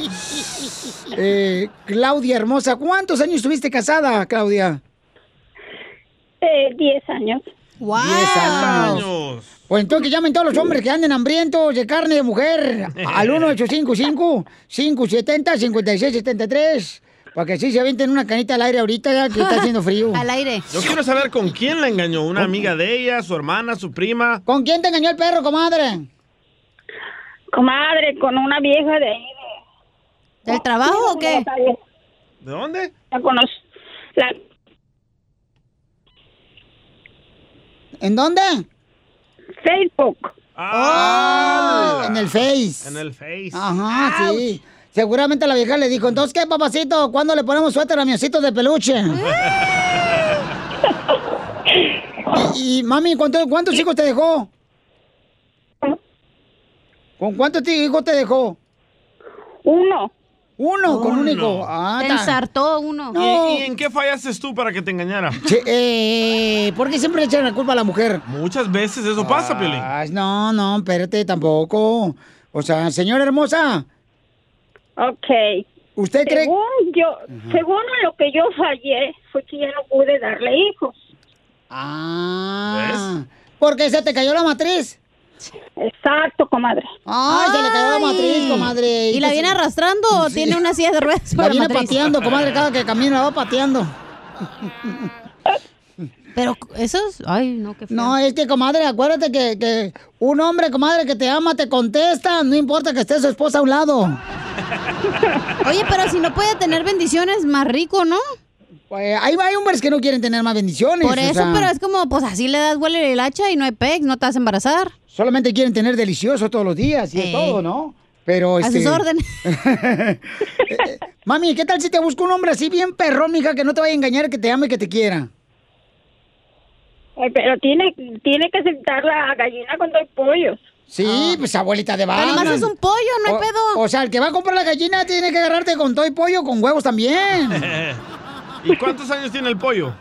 Eh, Claudia hermosa, ¿cuántos años estuviste casada, Claudia? Eh, 10 años. ¡Wow! 10 años. Pues entonces que llamen todos los hombres que anden hambrientos de carne de mujer al 1855-570-5673 para que sí se avienten una canita al aire ahorita ya que está haciendo frío. Al aire. Yo quiero saber con quién la engañó. ¿Una amiga de ella, su hermana, su prima? ¿Con quién te engañó el perro, comadre? Comadre, con una vieja de ahí. ¿Del trabajo o qué? ¿De dónde? La conocí. La, ¿En dónde? Facebook. Ah, en el Face. En el Face. Ajá, sí. Seguramente la vieja le dijo, entonces, ¿qué, papacito? ¿Cuándo le ponemos suéter a mi osito de peluche? y, y, mami, ¿cuánto- ¿cuántos hijos te dejó? ¿Con cuántos hijos te dejó? Uno. Uno, con un hijo. Ah, ta- ensartó uno. ¿Y, y en qué fallaste tú para que te engañara? Che, eh, ¿Por qué siempre le echan la culpa a la mujer? Muchas veces eso pasa, Piolín. Ay, no, no, espérate, tampoco. O sea, señora hermosa, Ok. ¿usted cree...? Según yo, según lo que yo fallé, fue que ya no pude darle hijos. Ah, porque se te cayó la matriz. Exacto, comadre. Ay, se le cayó la matriz, comadre. ¿Y la viene se- arrastrando o Sí. tiene una silla de ruedas La viene matriz? pateando, comadre, cada que camina la va pateando. Pero eso es... Ay, no, qué feo. No, es que, comadre, acuérdate que, que un hombre, comadre, que te ama, te contesta, no importa que esté su esposa a un lado. Oye, pero si no puede tener bendiciones, más rico, ¿no? Pues, hay, hay hombres que no quieren tener más bendiciones. Por o eso, sea, pero es como, pues así le das vuelo el hacha y no hay pex, no te vas a embarazar. Solamente quieren tener delicioso todos los días y es Eh. todo, ¿no? Pero A este... sus órdenes. Mami, ¿qué tal si te busco un hombre así bien perrón, mija, que no te vaya a engañar, que te ame, que te quiera? Eh, Pero tiene, tiene que aceptar la gallina cuando hay pollos. Sí, pues abuelita de Pero Batman. nomás es un pollo, no hay O- pedo. O sea, el que va a comprar la gallina tiene que agarrarte con todo y pollo, con huevos también. ¿Y cuántos años tiene el pollo?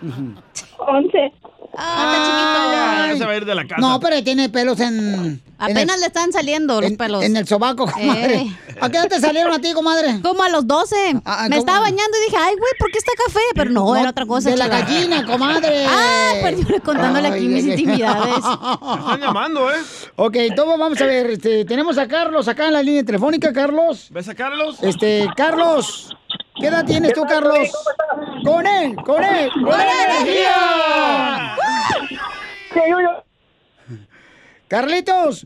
Once. Ah, Ya, ya se va a ir de la casa. No, pero tiene pelos en... Apenas le están saliendo los en, pelos. En el sobaco, comadre. Eh. ¿A qué edad te salieron a ti, comadre? Como a los 12. Ah, Me ¿cómo? estaba bañando y dije, ay, güey, ¿por qué está café? Pero no, No, era otra cosa. de la gallina, comadre. Ah, pero yo contándole aquí Ay, mis ay, ay. intimidades. Están llamando, ¿eh? Ok, entonces vamos a ver, este, tenemos a Carlos acá en la línea telefónica, Carlos. ¿Ves a Carlos? Este, Carlos, ¿qué edad tienes tú, Carlos? Con él, con él, con él, energía. Carlitos.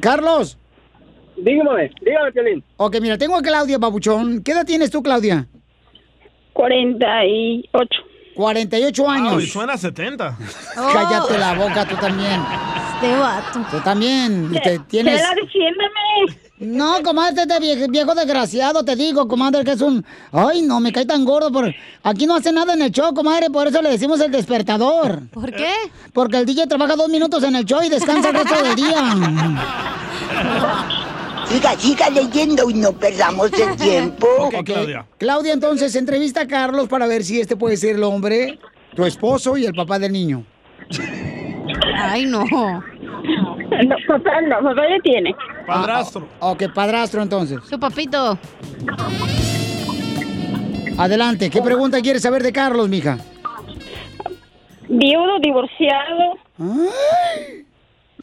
Carlos. Dígame, dígame, Piolín. Ok, mira, tengo a Claudia Babuchón. ¿Qué edad tienes tú, Claudia? 48. 48 años. Ay, suena a 70. Cállate la boca, tú también. Este vato. Tú también. Te, tienes... Chela, defiéndeme. No, comadre, este viejo, viejo desgraciado, te digo, comadre, que es un... Ay, no, me cae tan gordo. Por... Aquí no hace nada en el show, comadre, por eso le decimos el despertador. ¿Por qué? Porque el DJ trabaja dos minutos en el show y descansa el resto del día. Siga, siga leyendo y no perdamos el tiempo. Ok. Claudia, entonces, entrevista a Carlos para ver si este puede ser el hombre, tu esposo y el papá del niño. Ay, no. No, papá, no, papá ya tiene. Padrastro. Ah, ok, padrastro entonces. Su papito. Adelante, ¿qué pregunta quieres saber de Carlos, mija? Viudo, divorciado.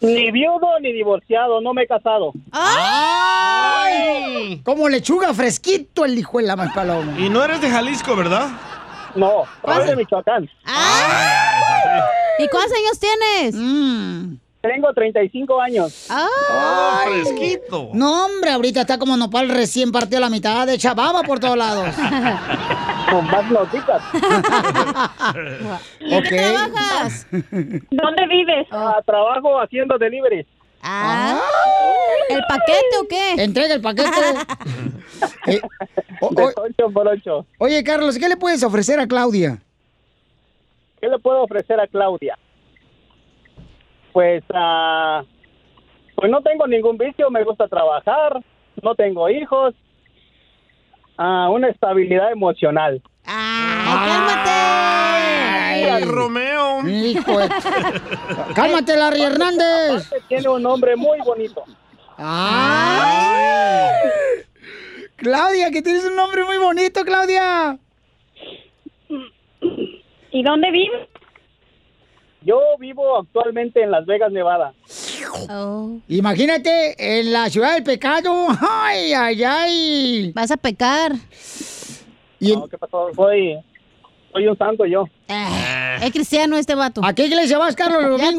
Ni viudo ni divorciado, no me he casado. ¡Ay! Como lechuga fresquito el hijo de la más paloma. Y no eres de Jalisco, ¿verdad? No, soy de Michoacán. ¿Y cuántos años tienes? Tengo 35 años. ¡Ah! fresquito. No, hombre, ahorita está como nopal recién partió a la mitad de chababa por todos lados. Con más notitas. ¿Y en qué trabajas? ¿Dónde vives? Ah, trabajo haciendo delivery. Ah. ¿El paquete o qué? Entrega el paquete. Eh, o- De o- 8 por 8. oye, Carlos, ¿qué le puedes ofrecer a Claudia? ¿Qué le puedo ofrecer a Claudia? Pues, ah, pues no tengo ningún vicio, me gusta trabajar, no tengo hijos, ah, una estabilidad emocional. ¡Ay, Romeo! Hijo de- ¡Cálmate, Larry Hernández! Aparte, Tiene un nombre muy bonito. ¡Ay! Claudia, que tienes un nombre muy bonito, Claudia. ¿Y dónde vives? Yo vivo actualmente en Las Vegas, Nevada. Imagínate, en la ciudad del pecado. ¡Ay, ay, ay! Vas a pecar. Y No, ¿qué pasó? Soy, soy un santo yo. Es cristiano este vato. ¿A qué iglesia vas, Carlos, los Ya.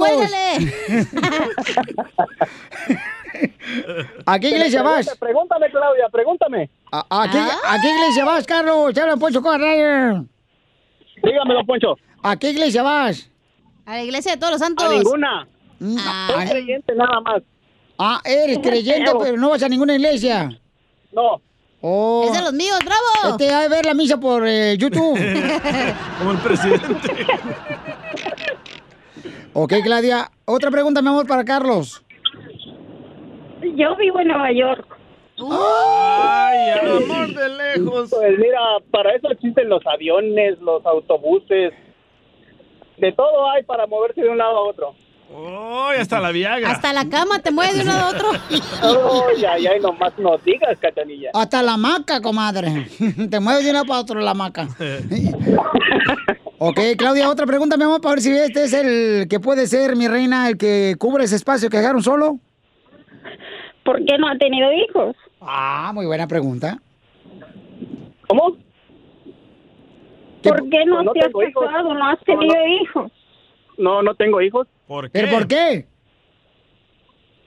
¿A qué iglesia vas? Pregúntame, Claudia, pregúntame. ¿A, a qué, Ah. a qué iglesia vas, Carlos? Te hablan Poncho. Dígamelo, Poncho. ¿A qué iglesia vas? A la iglesia de todos los santos. A ninguna. Ah. Soy creyente nada más. Ah, eres creyente, pero no vas a ninguna iglesia. No. Oh. Es de los míos, bravo. Este de ver la misa por eh, YouTube. Como el presidente. ok, Claudia. Otra pregunta, mi amor, para Carlos. Yo vivo en Nueva York. Ay, amor de lejos. Pues mira, para eso existen los aviones, los autobuses. De todo hay para moverse de un lado a otro. Ay, hasta la Viagra. Hasta la cama te mueve de uno a otro. Ay, ay, ay, nomás no digas, cachanilla. Hasta la maca, comadre. Te mueves de una para otro la maca. ok, Claudia, otra pregunta, mi amor, para ver si este es el que puede ser, mi reina, el que cubre ese espacio que dejaron solo. ¿Por qué no ha tenido hijos? Ah, muy buena pregunta. ¿Cómo? ¿Por qué no, no te has hijos. casado? No has tenido no. hijos. No, no tengo hijos. ¿Por qué? ¿Pero por qué?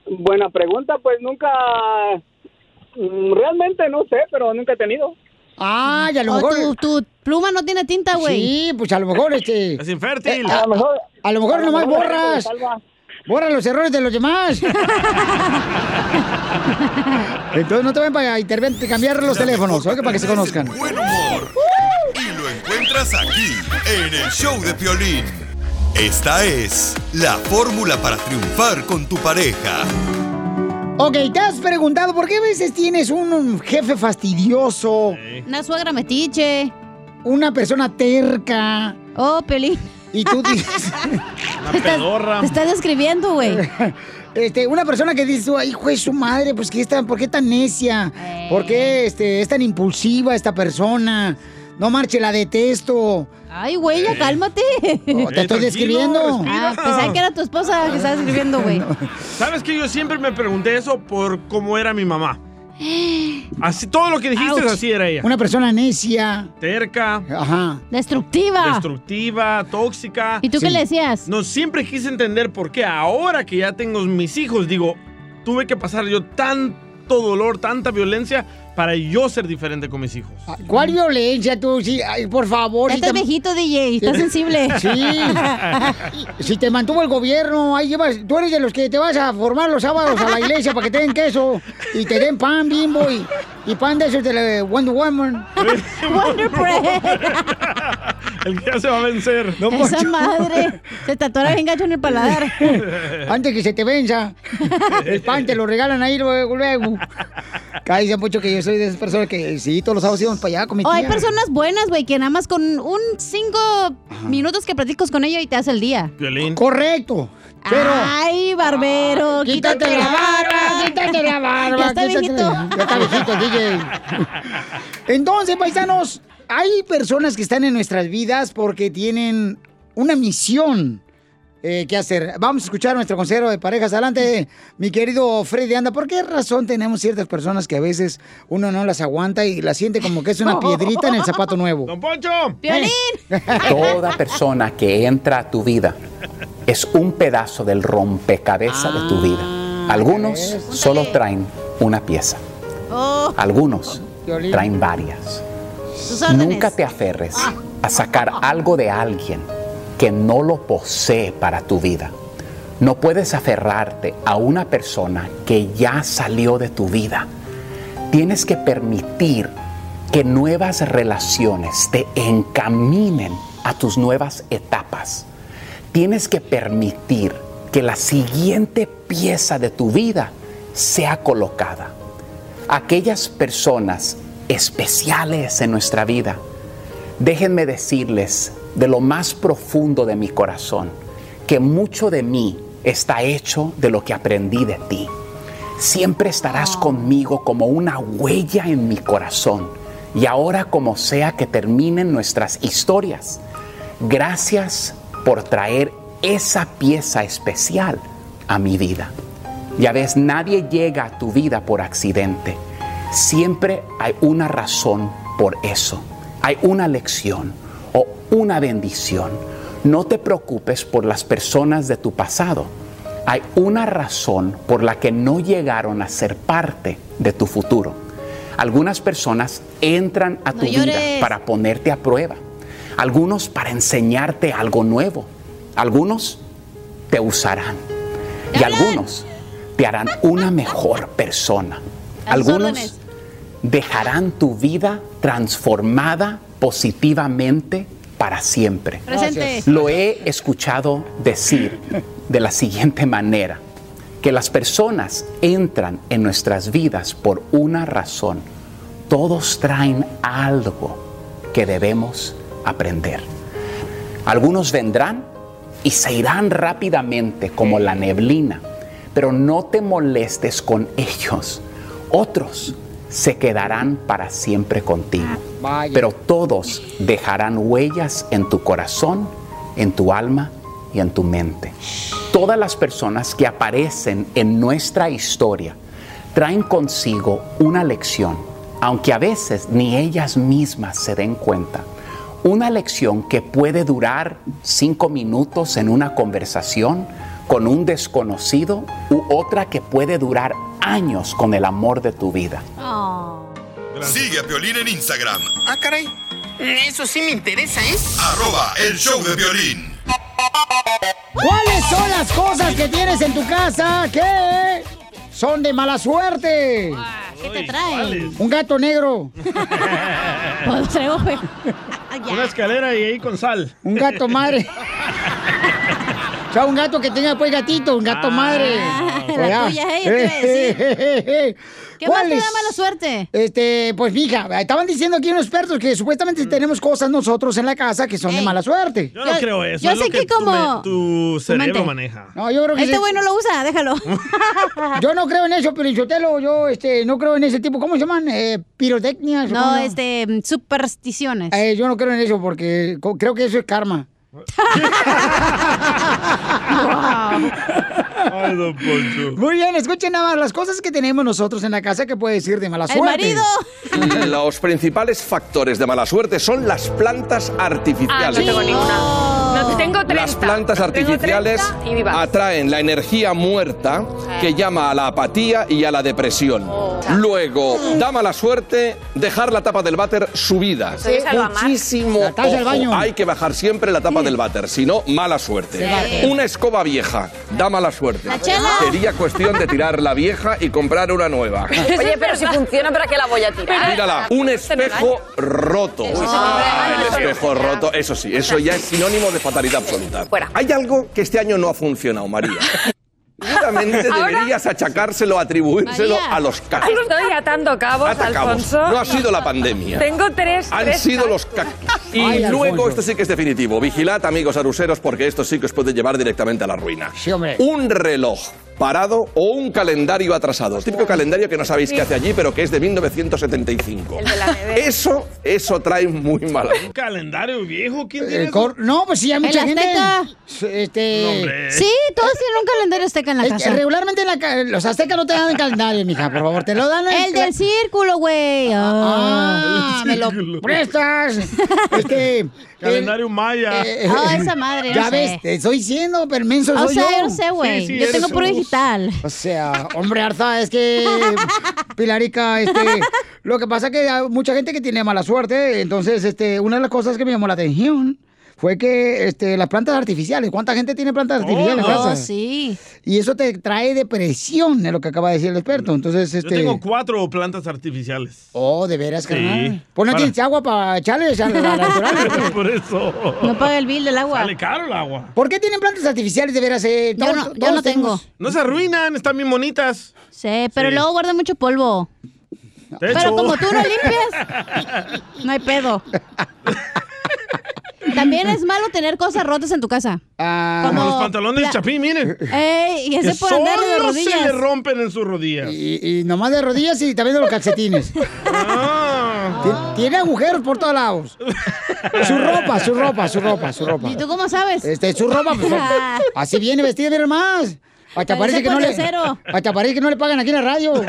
Buena pregunta, pues nunca... mm, Realmente no sé, pero nunca he tenido. Ah, y a lo O mejor... tu, tu pluma no tiene tinta, güey. Sí, pues a lo mejor este... Es infértil. Eh, a, A lo mejor... a lo mejor a lo nomás mejor borras. Borra los errores de los demás. Entonces no te ven para intervenir, cambiar los teléfonos, oiga, para que se conozcan. Buen humor. Encuentras aquí, en el show de Piolín. Esta es la fórmula para triunfar con tu pareja. Ok, ¿te has preguntado por qué a veces tienes un, jefe fastidioso, Una suegra metiche. una persona terca? Oh, Pelín. Y tú dices, Una pedorra. Te estás describiendo, güey. este, una persona que dice, "Ay, hijo de su madre, pues ¿qué está, ¿por qué tan necia? ¿Por qué este, es tan impulsiva esta persona? No marche, la detesto. Ay, güey, ya cálmate. Oh, te Eh, estoy describiendo. respira. Ah, pensaba que era tu esposa que estaba escribiendo, güey. ¿Sabes que yo siempre me pregunté eso por cómo era mi mamá? Así, todo lo que dijiste Ouch. así era ella. Una persona necia. Terca. Ajá. Destructiva. Destructiva, tóxica. ¿Y tú qué le decías? No, siempre quise entender por qué ahora que ya tengo mis hijos, digo, tuve que pasar yo tanto dolor, tanta violencia para yo ser diferente con mis hijos. ¿Cuál violencia tú? Sí, ay, por favor. Ya si estás viejito, DJ, estás sensible. Sí. si te mantuvo el gobierno, ahí llevas, tú eres de los que te vas a formar los sábados a la iglesia para que te den queso y te den pan bimbo y, y pan de esos de la Wonder Woman. Wonder Bread. El ya se va a vencer. No, Esa madre. Se te atora bien gacho en el paladar. Antes que se te venza. El pan te lo regalan ahí luego, luego. Cállate, Poncho, que yo soy de esas personas que sí, todos los sábados íbamos para allá con mi O hay tía. personas buenas, güey, que nada más con un cinco minutos que platicas con ella y te hace el día. Violín. Correcto. Pero. Ay, barbero, Quítate la barba, quítate la barba. Ya está quítate viejito. la- Ya está viejito, DJ. Entonces, paisanos, hay personas que están en nuestras vidas porque tienen una misión eh, que hacer. Vamos a escuchar a nuestro consejero de parejas. Adelante, mi querido Freddy Anda. ¿Por qué razón tenemos ciertas personas que a veces uno no las aguanta y las siente como que es una piedrita en el zapato nuevo? ¡Don Poncho! Toda persona que entra a tu vida es un pedazo del rompecabezas de tu vida. Algunos solo traen una pieza. Oh, Algunos traen varias. Nunca te aferres a sacar algo de alguien que no lo posee para tu vida. No puedes aferrarte a una persona que ya salió de tu vida. Tienes que permitir que nuevas relaciones te encaminen a tus nuevas etapas. Tienes que permitir que la siguiente pieza de tu vida sea colocada. Aquellas personas especiales en nuestra vida, déjenme decirles de lo más profundo de mi corazón que mucho de mí está hecho de lo que aprendí de ti. Siempre estarás conmigo como una huella en mi corazón y ahora como sea que terminen nuestras historias. Gracias por traer esa pieza especial a mi vida. Ya ves, nadie llega a tu vida por accidente. Siempre hay una razón por eso. Hay una lección o una bendición. No te preocupes por las personas de tu pasado. Hay una razón por la que no llegaron a ser parte de tu futuro. Algunas personas entran a tu vida para ponerte a prueba. Algunos para enseñarte algo nuevo. Algunos te usarán. Y algunos te harán una mejor persona. Algunos dejarán tu vida transformada positivamente para siempre. Presente. Lo he escuchado decir de la siguiente manera, que las personas entran en nuestras vidas por una razón. Todos traen algo que debemos aprender. Algunos vendrán y se irán rápidamente como la neblina, pero no te molestes con ellos. Otros se quedarán para siempre contigo, pero todos dejarán huellas en tu corazón, en tu alma y en tu mente. Todas las personas que aparecen en nuestra historia traen consigo una lección, aunque a veces ni ellas mismas se den cuenta. Una lección que puede durar cinco minutos en una conversación con un desconocido u otra que puede durar años con el amor de tu vida. Sigue a Piolín en Instagram, Ah, caray. Eso sí me interesa, ¿eh? arroba el show de violín. ¿Cuáles son las cosas que tienes en tu casa que son de mala suerte? ¿Qué te trae? Un gato negro. Pues Una escalera y ahí con sal. Un gato madre. O sea, un gato que tenga pues gatito, un gato madre. Ah, la ¿Verdad? tuya, eh, te iba a decir. ¿Qué más te da mala suerte? Este, pues mija, estaban diciendo aquí unos expertos que supuestamente tenemos cosas nosotros en la casa que son de mala suerte. Yo no creo eso. yo es lo sé que tu como- tu cerebro maneja. No, yo creo que Este sí. güey no lo usa, déjalo. Yo no creo en eso, pero Chotelo, yo este, no creo en ese tipo, ¿cómo se llaman? Eh, pirotecnias. ¿o No, este, supersticiones. Eh, yo no creo en eso porque creo que eso es karma. wow. Ay, don Poncho. Muy bien, escuchen nada más las cosas que tenemos nosotros en la casa que puede decir de mala suerte. Los principales factores de mala suerte son las plantas Ah, artificiales. no tengo ninguna. No, tengo 30. Las plantas artificiales 30 y vivas. atraen la energía muerta que llama a la apatía y a la depresión. Luego, da mala suerte dejar la tapa del váter subida. Más. Muchísimo. Ojo. Hay que bajar siempre la tapa del váter, si no, mala suerte. Sí. Una escoba vieja, da mala suerte. La chela. Sería cuestión de tirar la vieja y comprar una nueva. Oye, pero si funciona, ¿para qué la voy a tirar? Mírala, un espejo roto. Ah, el espejo roto, eso sí, eso ya es sinónimo de fatalidad absoluta. Hay algo que este año no ha funcionado, María. Seguramente deberías achacárselo, atribuírselo María. a los casos. Estoy atando cabos. Alfonso. No ha sido la pandemia. Tengo tres. Han tres sido ca- los ca- Y Ay, luego, Alfonso. esto sí que es definitivo. Vigilad, amigos aruseros, porque esto sí que os puede llevar directamente a la ruina. Un reloj parado o un calendario atrasado. El típico calendario que no sabéis qué hace allí, pero que es de 1975. El de la nevera. Eso, eso trae muy mala. ¿Un calendario viejo? ¿Quién tiene Eh, eso? cor- no, pues sí, hay mucha El gente. Azteca. Este. No, hombre. Sí, todos tienen un calendario azteca en la Es- casa. regularmente en la ca- los aztecas no te dan el calendario, mija, por favor, te lo dan en El del círculo, güey. Ah, El me lo prestas. Este. Calendario maya. eh, Ah, esa madre, no Ya sé. ves, te estoy diciendo, permenso O soy sea, yo. no sé, güey. Sí, sí, yo tengo puro. O sea, hombre, Arza, es que, Pilarica, este, lo que pasa es que hay mucha gente que tiene mala suerte, entonces, este, una de las cosas que me llamó la atención fue que, este, las plantas artificiales, ¿cuánta gente tiene plantas artificiales en Oh, casa? sí. Y eso te trae depresión, es lo que acaba de decir el experto, entonces, Yo este... tengo cuatro plantas artificiales. Oh, de veras, Sí. carnal. Pues no Para- tienes agua para echarles a la natural. Por eso. No paga el bill del agua. Sale caro el agua. ¿Por qué tienen plantas artificiales de veras? Eh? Yo no, yo no tengo. No se arruinan, están bien bonitas. Sí, pero Sí. luego guarda mucho polvo. Pero como tú no limpias, no hay pedo. También es malo tener cosas rotas en tu casa. Ah, Como los pantalones de pla- Chapín, miren. Ey, y ese Que por de solo se le rodillas. rompen en sus rodillas. Y, y nomás de rodillas y también de los calcetines. Ah. Tien- Tiene agujeros por todos lados. Su ropa, su ropa, su ropa, su ropa. ¿Y tú cómo sabes? Este, su ropa, pues, así viene vestida, mira más. Hasta Parece que no le, pordicero. hasta parece que no le pagan aquí en la radio.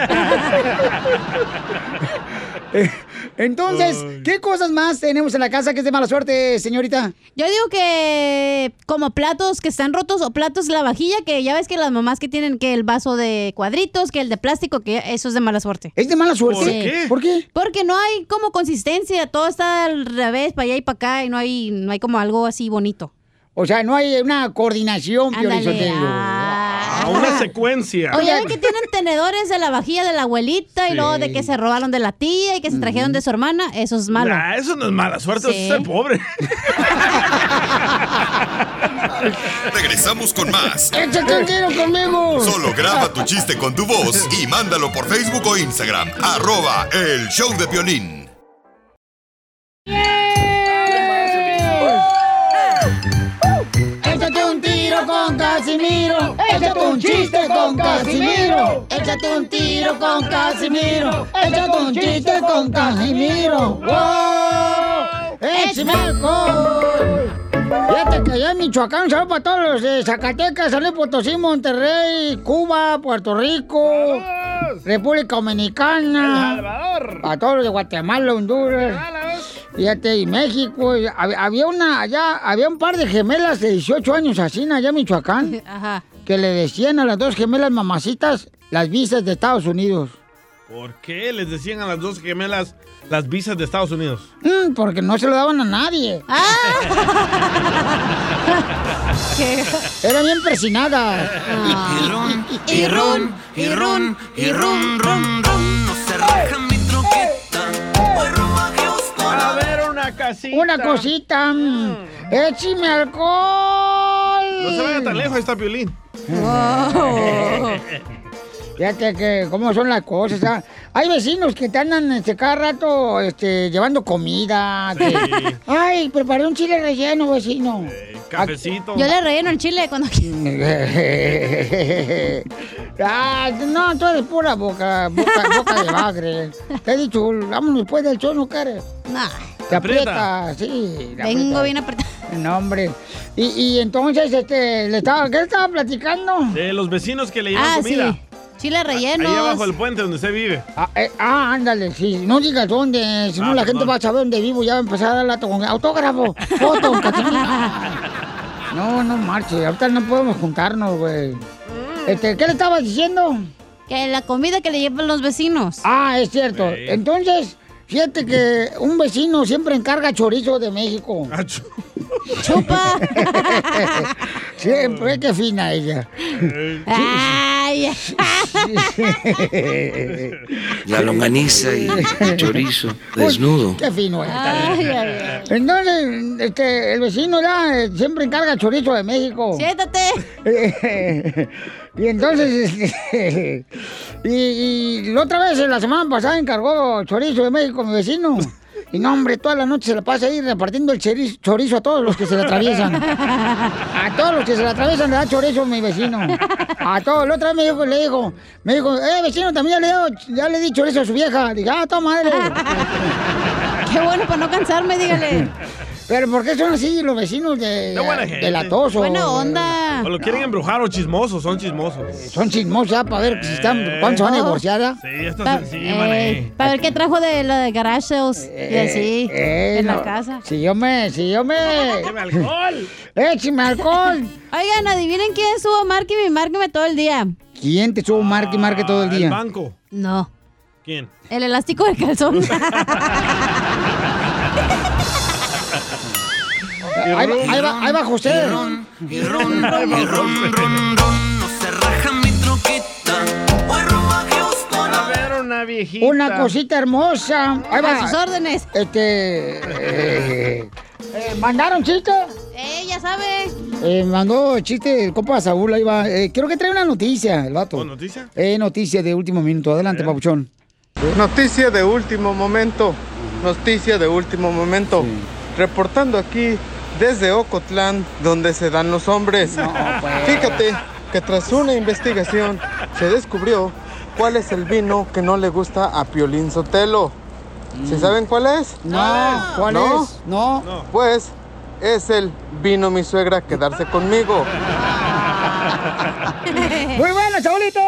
Entonces, ¿qué cosas más tenemos en la casa que es de mala suerte, señorita? Yo digo que como platos que están rotos o platos la vajilla, que ya ves que las mamás que tienen que el vaso de cuadritos, que el de plástico, que eso es de mala suerte. ¿Es de mala suerte? ¿Por Sí. qué? ¿Por qué? Porque no hay como consistencia, todo está al revés, para allá y para acá, y no hay, no hay como algo así bonito. O sea, no hay una coordinación, Ándale. Ah. A una secuencia. O ya ven que tienen tenedores de la vajilla de la abuelita y luego de que se robaron de la tía y que se trajeron de su hermana, eso es malo. Nah, eso no es mala suerte, Sí. es ser pobre. Regresamos con más. ¡Échate un tiro conmigo! Solo graba tu chiste con tu voz y mándalo por Facebook o Instagram. Arroba el show de violín. Échate Casimiro. Échate un chiste con Casimiro. Échate un tiro con Casimiro. Échate un chiste con Casimiro. ¡Wow! ¡Échame! Fíjate que allá en Michoacán, saludos para todos los de Zacatecas, San Luis Potosí, Monterrey, Cuba, Puerto Rico, República Dominicana. Salvador. A todos los de Guatemala, Honduras. Fíjate, y México. y Había una, allá, había un par de gemelas de 18 años así, allá en Michoacán, Ajá. que le decían a las dos gemelas mamacitas las visas de Estados Unidos. ¿Por qué les decían a las dos gemelas las visas de Estados Unidos? Mm, porque no se lo daban a nadie. Era bien persinada. Y ron, y ron, y ron, y ron, ron, ron. Una casita. Una cosita. mm, ¡Échime alcohol! No se vaya tan lejos, ahí está Piolín. Fíjate que cómo son las cosas. ah. Hay vecinos que te andan este, cada rato este, llevando comida. que- Sí. Ay, preparé un chile relleno, vecino. Cafecito. Yo le relleno el chile cuando ah, no, tú eres pura boca, boca, boca de bagre. Te he dicho, vámonos después del show, ¿no quieres? Nah, Te aprieta. aprieta, sí. te vengo aprieta. bien apretado. No, hombre. Y, y entonces, este, le estaba, ¿qué le estaba platicando? De los vecinos que le llevan Ah, comida. sí. Chile rellenos. Ahí abajo del puente donde usted vive. Ah, eh, ah, ándale, sí. No digas dónde, si no Ah, la gente va a saber dónde vivo. Ya va a empezar a dar la con autógrafo, foto. No, no marche. Ahorita no podemos juntarnos, güey. Este, ¿qué le estabas diciendo? Que la comida que le llevan los vecinos. Ah, es cierto. Entonces, fíjate que un vecino siempre encarga chorizo de México. Chupa. siempre, qué fina ella. Ay. La longaniza y el chorizo desnudo. Qué fino es. Ay, ay, ay. Entonces, este, el vecino ya siempre encarga chorizo de México. Siéntate. y entonces, este, y, y la otra vez, la semana pasada, encargó chorizo de México mi vecino. Y no, hombre, toda la noche se la pasa ahí repartiendo el chorizo, chorizo a todos los que se le atraviesan. A todos los que se le atraviesan le da chorizo mi vecino. A todos. La otra vez me dijo, le dijo, me dijo, eh, vecino, también ya le, ya le di chorizo a su vieja. Dije, ah, toma, madre. Qué bueno para no cansarme, dígale. Pero ¿por qué son así los vecinos de, De buena de gente. latoso? Buena onda. O lo quieren embrujar o chismosos, son chismosos. Son chismosos ya para ver si están, cuándo se van a divorciar. Sí, Pa- estás encima, eh, eh. para ver qué trajo de la de garage sales y así Eh, en no. la casa. Si yo me, si yo me... ¡Écheme alcohol! ¡Écheme alcohol! Oigan, adivinen quién estuvo márqueme y márqueme todo el día. ¿Quién te estuvo marque y marque todo el El día? banco. No, ¿Quién? el elástico del calzón. Ahí, va- ahí va, ahí va José. Ahí va José. A ver, una viejita. Una cosita hermosa. Ahí va. A sus órdenes. Este... eh, eh, ¿Mandaron chiste? Eh, ya sabe. Eh, mandó chiste el compa Saúl, ahí va. Eh, creo que trae una noticia, el vato. ¿Oh, noticia? Eh, noticia de último minuto. Adelante, papuchón. Noticia de último momento. Noticia de último momento. Reportando aquí desde Ocotlán, donde se dan los hombres. Fíjate que tras una investigación se descubrió cuál es el vino que no le gusta a Piolín Sotelo. ¿Sí saben cuál es? No, ¿cuál ¿No? es? No. Pues es el vino mi suegra a quedarse conmigo. Muy bueno, Saúlito.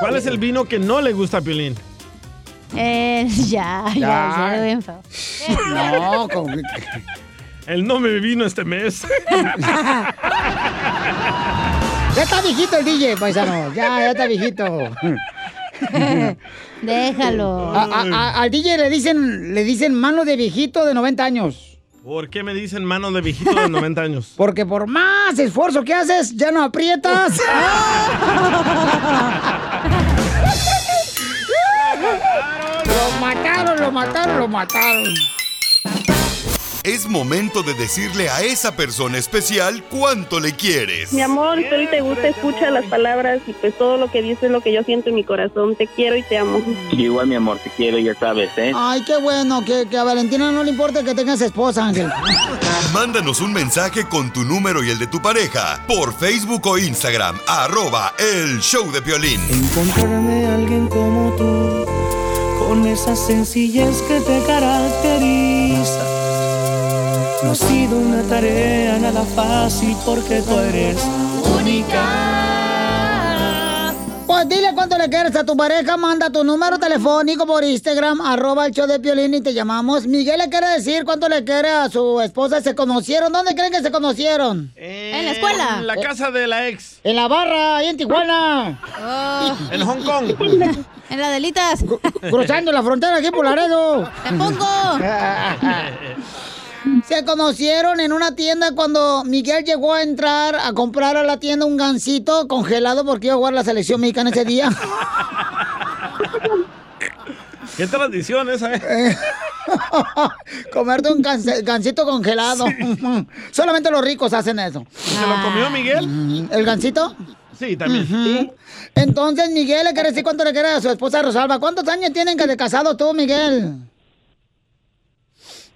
¿Cuál es el vino que no le gusta a Piolín? Eh, ya, ya, Ya. ya, bien feo. No, como Él no me vino este mes. Ya está viejito el DJ, paisano. Ya, ya está viejito. Déjalo. A- a- a- al DJ le dicen, le dicen mano de viejito de 90 años. ¿Por qué me dicen mano de viejito de 90 años? Porque por más esfuerzo que haces, ya no aprietas. lo mataron, lo mataron, lo mataron. Es momento de decirle a esa persona especial cuánto le quieres. Mi amor, si hoy te gusta, escucha las palabras y pues todo lo que dices es lo que yo siento en mi corazón. Te quiero y te amo. Igual, mi amor, te quiero, ya sabes, ¿eh? Ay, qué bueno, que, que a Valentina no le importa que tengas esposa, Ángel. Mándanos un mensaje con tu número y el de tu pareja por Facebook o Instagram, arroba el show de Piolín. Encontrarme a alguien como tú, con esa sencillez que te caracteriza. No ha sido una tarea nada fácil porque tú eres única. Pues dile cuánto le quieres a tu pareja, manda tu número telefónico por Instagram, arroba el show de Piolín y te llamamos. Miguel le quiere decir cuánto le quiere a su esposa. ¿Se conocieron? ¿Dónde creen que se conocieron? En la escuela. En la casa de la ex. En la barra, ahí en Tijuana. Oh, En Hong Kong. en la delitas. Cruzando la frontera aquí por Laredo. Te pongo. Se conocieron en una tienda cuando Miguel llegó a entrar a comprar a la tienda un gansito congelado porque iba a jugar la selección mexicana ese día. ¿Qué tradición esa, eh? Comerte un ganse- gansito congelado. Solamente los ricos hacen eso. ¿Se lo comió Miguel? ¿El gansito? Sí, también. Entonces, Miguel le quiere decir cuánto le quiere a su esposa Rosalba. ¿Cuántos años tienen que de casado tú, Miguel?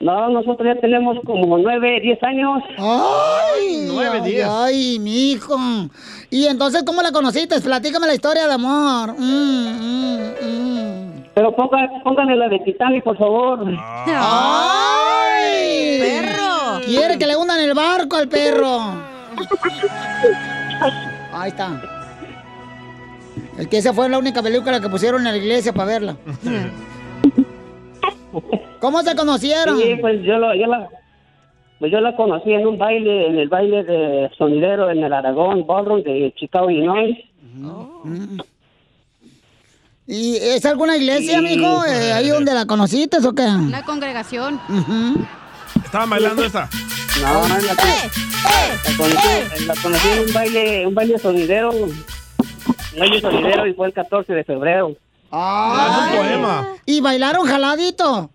No, nosotros ya tenemos como nueve, diez años. Ay, nueve, diez. Ay, mi hijo. Y entonces, ¿cómo la conociste? Platícame la historia de amor. Mm, mm, mm. Pero ponga, pónganle la de Titanic, por favor. ¡Ay! Perro. Quiere que le hundan el barco al perro. Ahí está. El que esa fue la única película que pusieron en la iglesia para verla. ¿Cómo se conocieron? Sí, pues yo, lo, yo la... Pues yo la conocí en un baile, en el baile de sonidero en el Aragón Ballroom de Chicago, Illinois. ¿Y es alguna iglesia, Sí. mijo? Eh, ¿Ahí donde la conociste o qué? Una congregación. ¿Estaban bailando esta? No, no, la, la conocí, la conocí en un baile, un baile sonidero. Un baile sonidero y fue el 14 de febrero. Ah, es un poema. ¿Y bailaron jaladito?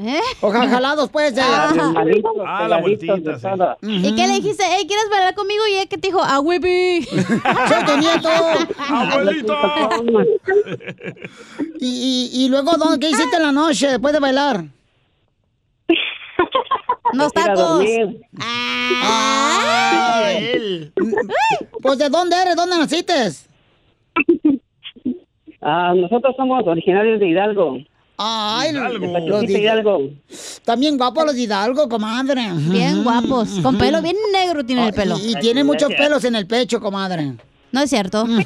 ¿Eh? O ja- jalados, pues. eh. Ah, la vueltita, sí. ¿Y qué le dijiste? Hey, ¿quieres bailar conmigo? Y él que te dijo, ah, Wibi. Soy tu nieto. Abuelito. ¿Y, y, y luego ¿dónde, qué hiciste en la noche después de bailar? Los Ir a tacos. dormir. Ay. Pues ¿de dónde eres? ¿Dónde naciste? Ah, nosotros somos originarios de Hidalgo. Ay, De los de Hidalgo. También guapos los de Hidalgo, comadre. Bien guapos. Con pelo bien negro tiene el pelo. Y, y tiene muchos pelos en el pecho, comadre. No es cierto.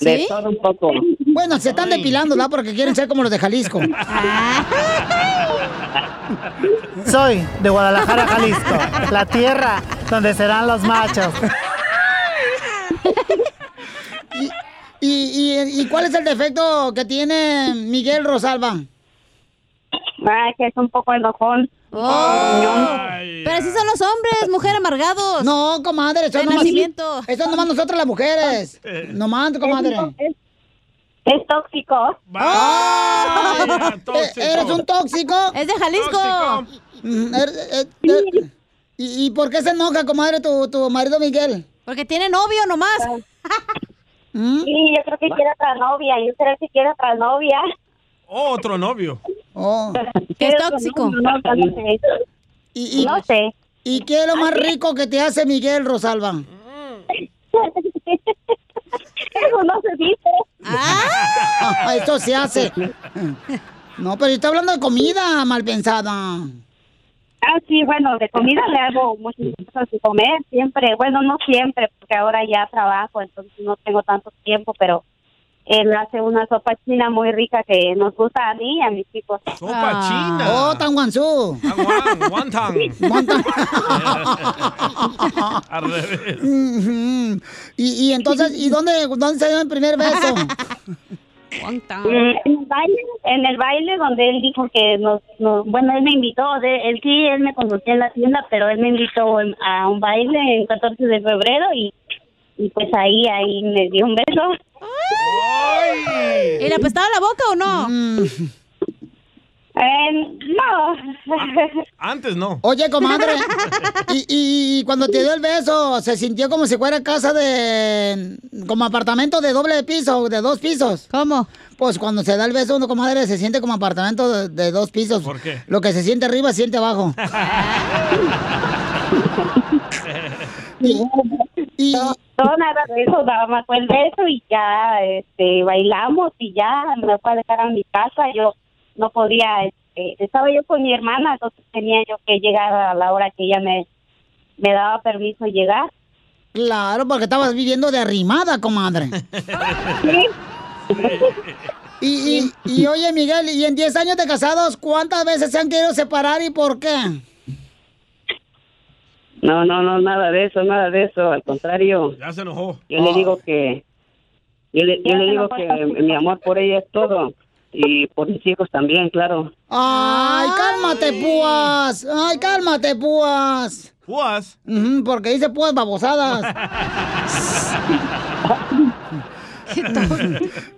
De todo un poco. Bueno, se están depilando, ¿verdad? Porque quieren ser como los de Jalisco. Soy de Guadalajara, Jalisco, la tierra donde serán los machos. ¿Y, y, y cuál es el defecto que tiene Miguel Rosalba? Ah, que es un poco enojón. Oh. Pero así son los hombres, mujer amargados. No, comadre, eso nomás, nacimiento. eso nomás nosotras las mujeres. Nomás, comadre. Es, es tóxico. ¡Ay! tóxico. ¿E- ¿Eres un tóxico? Es de Jalisco. Mm, er- eh, eh, ¿Y, y por qué se enoja, comadre, tu, tu marido Miguel? Porque tiene novio nomás. ¿Mm? Sí, yo creo que quiere otra novia. Yo creo que quiere otra novia. Oh, otro novio. Oh. Que es tóxico. No, no, no sé. ¿Y, y, No sé. ¿Y qué es lo más rico que te hace Miguel Rosalba? Eso no se dice. Ah, Esto se hace. No, pero estoy hablando de comida mal pensada. Ah, sí, bueno, de comida le hago muchas cosas de comer, siempre, bueno, no siempre, porque ahora ya trabajo, entonces no tengo tanto tiempo, pero él hace una sopa china muy rica que nos gusta a mí y a mis hijos. Sopa china. Oh, tan guanzú. Wonton. Wonton. Al revés. Y, y entonces, ¿y dónde, dónde se dio el primer beso? Mm, En el baile, en el baile donde él dijo que nos, nos- bueno, él me invitó, de, él sí, él me conoció en la tienda, pero él me invitó a un baile el 14 de febrero y, y pues ahí, ahí me dio un beso. ¿Y le apestaba la boca o no? Mm. Eh, no. Antes no. Oye, comadre, y, y cuando te dio el beso, ¿se sintió como si fuera casa de... como apartamento de doble piso, de dos pisos? ¿Cómo? Pues cuando se da el beso uno, comadre, se siente como apartamento de, de dos pisos. ¿Por qué? Lo que se siente arriba, se siente abajo. y, no, no, nada de eso, nada más fue el beso y ya este, bailamos y ya me fue a dejar a mi casa. Yo no podía, este, estaba yo con mi hermana, entonces tenía yo que llegar a la hora que ella me, me daba permiso de llegar. Claro, porque estabas viviendo de arrimada, comadre. Y, y, y oye, Miguel, y en 10 años de casados, ¿cuántas veces se han querido separar y por qué? No, no, no, nada de eso, nada de eso. Al contrario, Ya se enojó. yo le digo que, yo le, yo le digo que mi amor por ella es todo y por mis hijos también, claro. Ay, cálmate, púas. Ay, cálmate, púas. ¿Púas? Porque dice púas babosadas.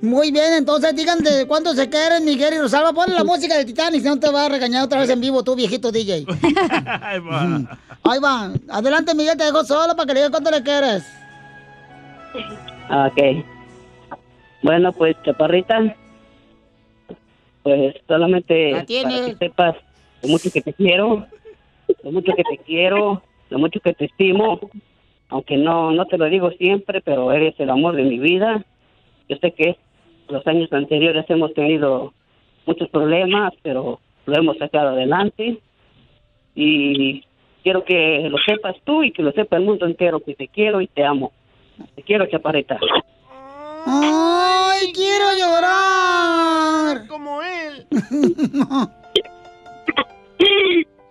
Muy bien, entonces digan de cuánto se quieren, Miguel y Rosalba. Ponle la música de Titanic, si no te va a regañar otra vez en vivo tú, viejito DJ. Ahí va. Ahí va. Adelante, Miguel, te dejo solo para que le digas cuánto le quieres. Ok. Bueno, pues, chaparrita, pues solamente La para que sepas lo mucho que te quiero, lo mucho que te quiero, lo mucho que te estimo, aunque no, no te lo digo siempre, pero eres el amor de mi vida. Yo sé que los años anteriores hemos tenido muchos problemas, pero lo hemos sacado adelante y quiero que lo sepas tú y que lo sepa el mundo entero que te quiero y te amo. Te quiero, chaparrita. ¡Ay, quiero llorar! Como él.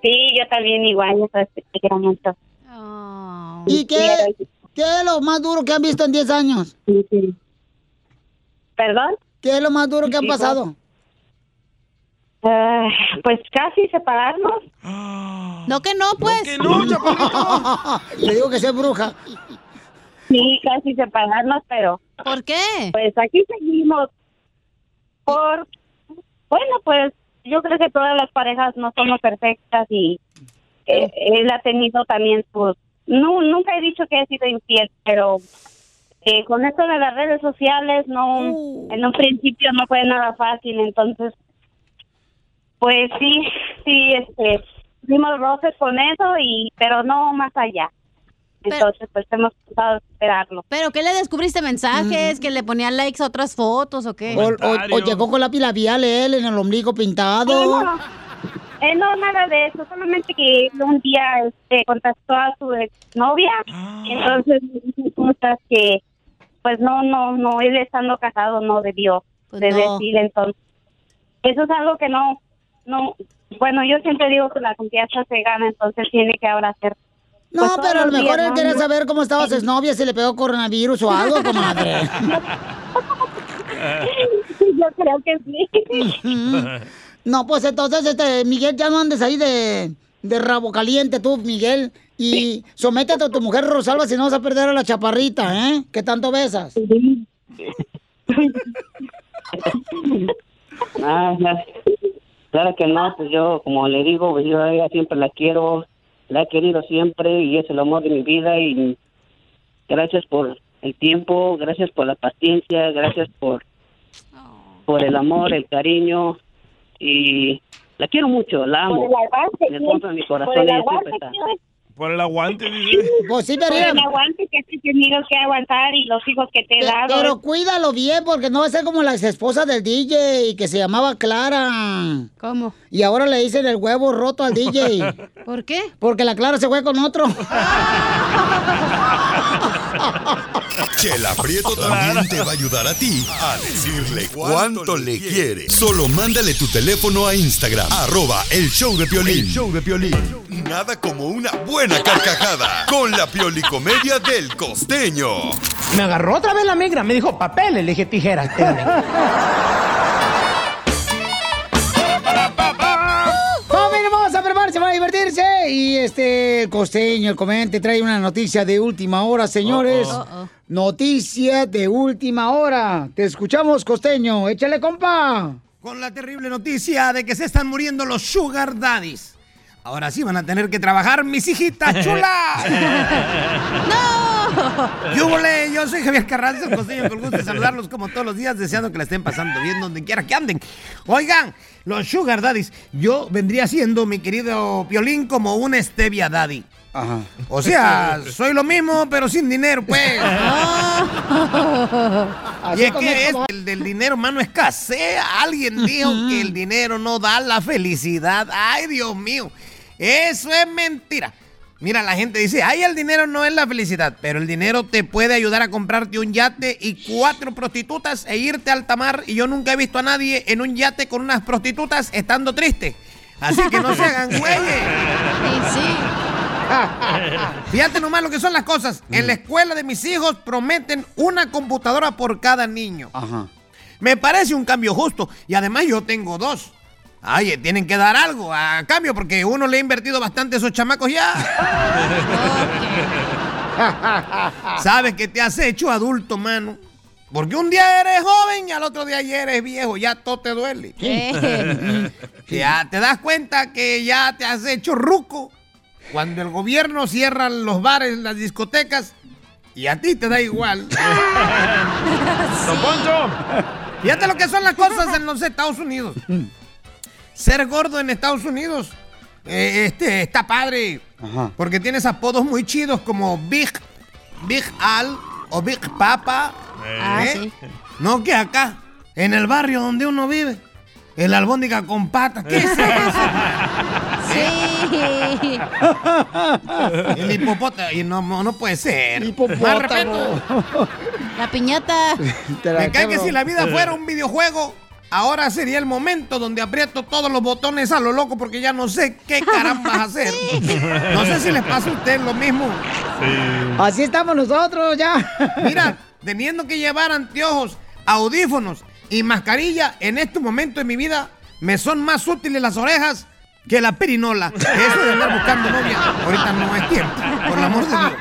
Sí, yo también igual, te quiero mucho. ¿Y qué, qué es lo más duro que han visto en 10 años? ¿Perdón? ¿Qué es lo más duro que han pasado? Ah, pues casi separarnos. No que no, pues. que no, Le digo que soy bruja. Sí, casi separarnos, pero... ¿Por qué? Pues aquí seguimos. Por... Bueno, pues yo creo que todas las parejas no somos perfectas y eh, él ha tenido también sus... No, nunca he dicho que he sido infiel, pero eh, con esto de las redes sociales, no, en un principio no fue nada fácil, entonces, pues sí, sí, este, dimos roces con eso y, pero no más allá. Entonces, pues hemos tratado de esperarlo. ¿Pero qué le descubriste mensajes? ¿Que le ponía likes a otras fotos o qué? O, o- o llegó con la pila vial él en el ombligo pintado. No, eh, no, nada de eso, solamente que un día este, contactó a su novia, entonces me dijo cosas que, pues no, no, no, él estando casado no debió de no. decir, entonces, eso es algo que no, no, bueno, yo siempre digo que la confianza se gana, entonces tiene que ahora hacer. No, pues, pero a lo mejor días, él ¿no? quería saber cómo estaba su exnovia, si le pegó coronavirus o algo, comadre. Yo creo que sí. No, pues entonces, este, Miguel, ya no andes ahí de, de rabo caliente tú, Miguel. Y sométete a tu mujer Rosalba si no vas a perder a la chaparrita, ¿eh? Que tanto besas. Ah, la- claro que no, pues yo, como le digo, pues yo a ella siempre la quiero, la he querido siempre y es el amor de mi vida y gracias por el tiempo, gracias por la paciencia, gracias por, por el amor, el cariño y la quiero mucho, la amo. Por el aguante, mi corazón por el aguante, está. Por el aguante, dice. Pues sí, Por pero, el aguante que has tenido que aguantar y los hijos que te he dado. pero cuídalo bien, porque no va a ser como la ex esposa del DJ, que se llamaba Clara. ¿Cómo? Y ahora le dicen el huevo roto al DJ. ¿Por qué? Porque la Clara se fue con otro. Chela Prieto también te va a ayudar a ti a decirle cuánto le quiere. Solo mándale tu teléfono a Instagram, arroba el show de Piolín. El show de Piolín. Nada como una buena carcajada con la piolicomedia del costeño. Me agarró otra vez la migra, me dijo papeles, le dije tijeras. Y este, costeño, el comente, trae una noticia de última hora, señores. Oh, oh. Noticia de última hora. Te escuchamos, costeño. Échale, compa. Con la terrible noticia de que se están muriendo los sugar daddies. Ahora sí van a tener que trabajar mis hijitas chulas. ¡No! Yo volé, yo soy Javier Carranza, el costeño, con gusto de saludarlos como todos los días, deseando que la estén pasando bien donde quiera que anden. Oigan, los sugar daddies, yo vendría siendo, mi querido Piolín, como un stevia daddy. Ajá. O sea, soy lo mismo, pero sin dinero, pues. y es que es el del dinero, mano, escasea. Alguien dijo que el dinero no da la felicidad. Ay, Dios mío. Eso es mentira. Mira, la gente dice, ay, el dinero no es la felicidad, pero el dinero te puede ayudar a comprarte un yate y cuatro prostitutas e irte al tamar. Y yo nunca he visto a nadie en un yate con unas prostitutas estando triste. Así que no se hagan güeyes. Fíjate nomás lo que son las cosas. En la escuela de mis hijos prometen una computadora por cada niño. Me parece un cambio justo. Y además yo tengo dos. Oye, tienen que dar algo a cambio porque uno le ha invertido bastante a esos chamacos ya. Sabes que te has hecho adulto, mano. Porque un día eres joven y al otro día ya eres viejo, ya todo te duele. Eh. ya te das cuenta que ya te has hecho ruco. Cuando el gobierno cierra los bares, las discotecas, y a ti te da igual. Don Poncho. Fíjate lo que son las cosas en los Estados Unidos. Ser gordo en Estados Unidos eh, este, está padre. Porque tienes apodos muy chidos como Big, Big Al o Big Papa. Ah, ¿eh? sí. No que acá, en el barrio donde uno vive. El albóndiga con patas. ¿Qué es eso? Sí. El hipopótamo. Y no, no puede ser. Hipopótamo. Más respeto. La piñata. Me cae que si la vida fuera un videojuego, ahora sería el momento donde aprieto todos los botones a lo loco porque ya no sé qué carambas hacer. No sé si les pasa a ustedes lo mismo. Así estamos nosotros ya. Mira, teniendo que llevar anteojos, audífonos y mascarilla, en este momento de mi vida me son más útiles las orejas que la perinola. Eso de andar buscando novia, ahorita no es tiempo, por el amor de Dios.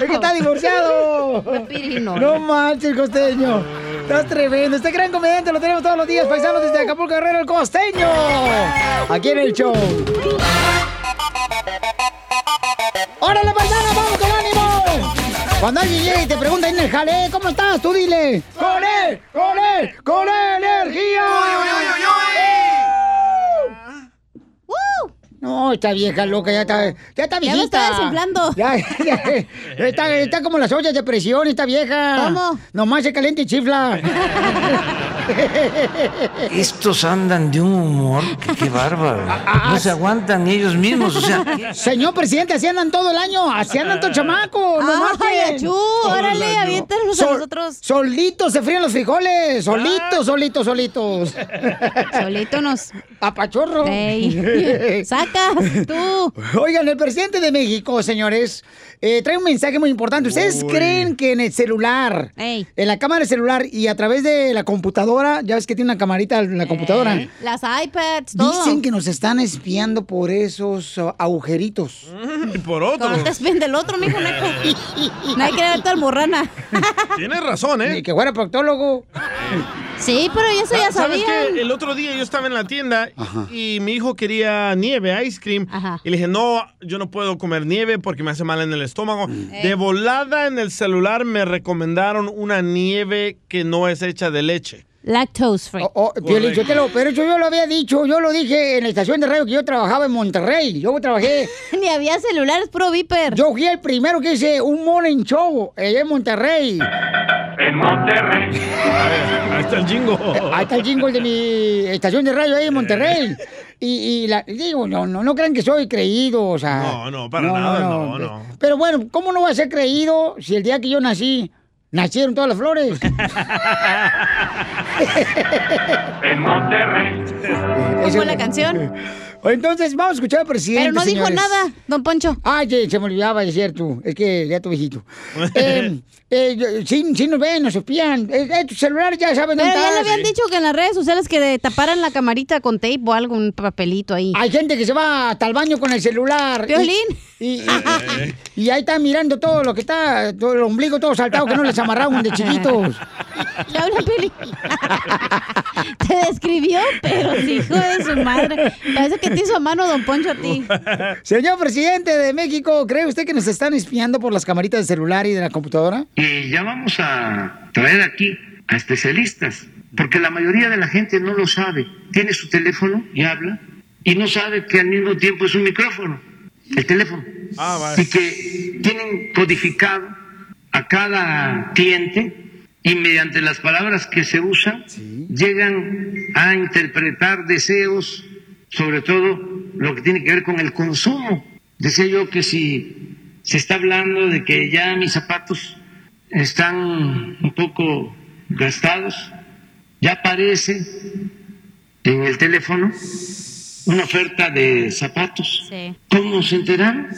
Es que está divorciado. pirinola. No manches, costeño. Estás tremendo. Este gran comediante lo tenemos todos los días, paisanos, desde Acapulco Guerrero, el costeño. Aquí en el show. ¡Órale, paisano! ¡Vamos con ánimo! Cuando alguien llega y te pregunta en el jale, ¿cómo estás? Tú dile. ¡Con él! ¡Con él! ¡Con energía! No, esta vieja loca ya está, ya está Ya viejita. me está desinflando. Ya, ya, está, está como las ollas de presión esta vieja. ¿Cómo? Nomás se calienta y chifla. Estos andan de un humor que qué bárbaro. No se aguantan ellos mismos, o sea. Señor presidente, así andan todo el año, así andan todos chamacos. No Ay, achú, órale, aviéntanos a nosotros. Solitos se fríen los frijoles, solitos, solitos, solitos. Solito nos. Apachorro. Ey. Sacas, tú. Oigan, el presidente de México, señores, eh, trae un mensaje muy importante. ¿Ustedes Uy. creen que en el celular, en la cámara del celular y a través de la computadora, ya ves que tiene una camarita en la computadora, Las iPads, todo. dicen que nos están espiando por esos uh, agujeritos? Y por otro. Cuando te espien del otro, mijo. No hay que ver tu almorrana. Tienes razón, ¿eh? que fuera proctólogo. Sí, pero eso ya ¿Sabes sabían. qué? El otro día yo estaba en la tienda y mi hijo quería nieve, ice cream. Y le dije, no, yo no puedo comer nieve porque me hace mal en el estómago. De volada en el celular me recomendaron una nieve que no es hecha de leche. Lactose free. Oh, Piolín, yo te lo- pero eso yo lo había dicho, yo lo dije en la estación de radio que yo trabajaba en Monterrey. Yo trabajé. Ni había celulares, puro viper. Yo fui el primero que hice un morning show allá en Monterrey. En Monterrey. Ahí está el jingo. Ahí está el jingle de mi estación de radio ahí en Monterrey. Y, y la- digo, no, no, no crean que soy creído, o sea. No, no, para nada, no, no. Pero bueno, ¿cómo no voy a ser creído si el día que yo nací, nacieron todas las flores? En Monterrey. ¿Cómo la canción? Entonces, vamos a escuchar al presidente. Pero no dijo señores. nada, don Poncho. Ay, se, me olvidaba decir tú. Es que ya tu viejito. eh, eh, sí nos ven, nos espían. Eh, eh, tu celular ya saben dónde ya le habían dicho que en las redes sociales que taparan la camarita con tape o algo, un papelito ahí. Hay gente que se va hasta el baño con el celular. Piolín. Y, y- y- y ahí está mirando todo lo que está, todo el ombligo todo saltado que no les amarraron de chiquitos. Te habla Pili. Te describió, pero hijo de su madre. Parece que te hizo a mano don Poncho a ti. Señor presidente de México, ¿cree usted que nos están espiando por las camaritas del celular y de la computadora? Y ya vamos a traer aquí a especialistas, porque la mayoría de la gente no lo sabe. Tiene su teléfono y habla, y no sabe que al mismo tiempo es un micrófono, el teléfono. Y que tienen codificado a cada cliente y mediante las palabras que se usan llegan a interpretar deseos, sobre todo lo que tiene que ver con el consumo. Decía yo que si se está hablando de que ya mis zapatos están un poco gastados, ya aparece en el teléfono una oferta de zapatos. Sí. ¿Cómo se enteraron?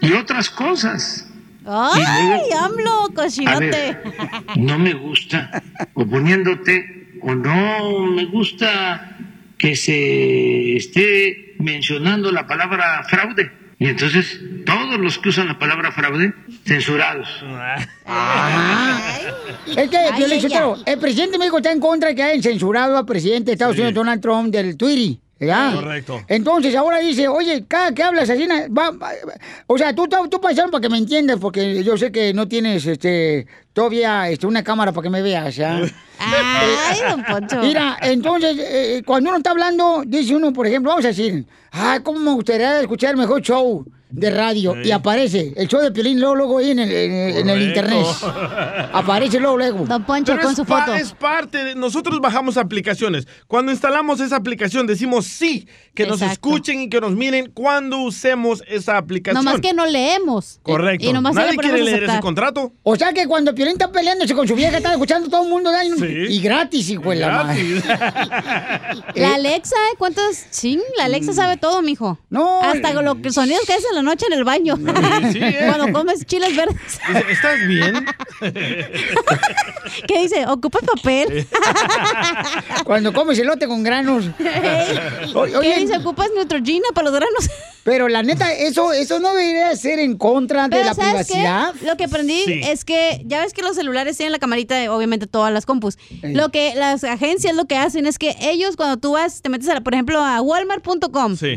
Y otras cosas. ¡Ay, luego- AMLO, A cochinote! ver, no me gusta oponiéndote o no me gusta que se esté mencionando la palabra fraude. Y entonces todos los que usan la palabra fraude, censurados. Es que, Ay, ay, el presidente de México está en contra de que hayan censurado al presidente de Estados Unidos, Donald Trump, del Twitter. ¿Verdad? Correcto. Entonces ahora dice, oye, cada que hablas así, va- va- o sea, tú, tú, tú para que me entiendas, porque yo sé que no tienes este, todavía este, una cámara para que me veas, ¿ya? Ay, don Poncho. Mira, entonces, eh, cuando uno está hablando, dice uno, por ejemplo, vamos a decir, ah, ¿cómo me gustaría escuchar el mejor show? De radio y aparece el show de Piolín luego, luego ahí en el, en el- en el internet. Aparece luego, luego. Don Poncho Pero es, pa- es parte de... Nosotros bajamos aplicaciones. Cuando instalamos esa aplicación decimos sí, que nos escuchen y que nos miren cuando usemos esa aplicación. Nomás que no leemos. Correcto. Y nomás ahí Nadie quiere leer ese aceptar. contrato. O sea que cuando Piolín está peleándose con su vieja, está escuchando todo el mundo y, y gratis, hijo de la madre. La Alexa, ¿eh? ¿Cuántos? Sí, la Alexa sabe todo, mijo. No. Hasta lo que sonidos que haces en la noche en el baño. sí, ¿eh? Cuando comes chiles verdes. Dice, ¿Estás bien? ¿Qué dice? ¿Ocupas papel? Cuando comes elote con granos. Oye, ¿Qué dice? ¿Ocupas Neutrogena para los granos? Pero la neta, eso, eso no debería ser en contra de la ¿sabes qué? privacidad. Lo que aprendí Sí. es que ya ves que los celulares tienen la camarita de obviamente todas las compus. Lo que las agencias lo que hacen es que ellos cuando tú vas, te metes a, por ejemplo a walmart.com. Sí.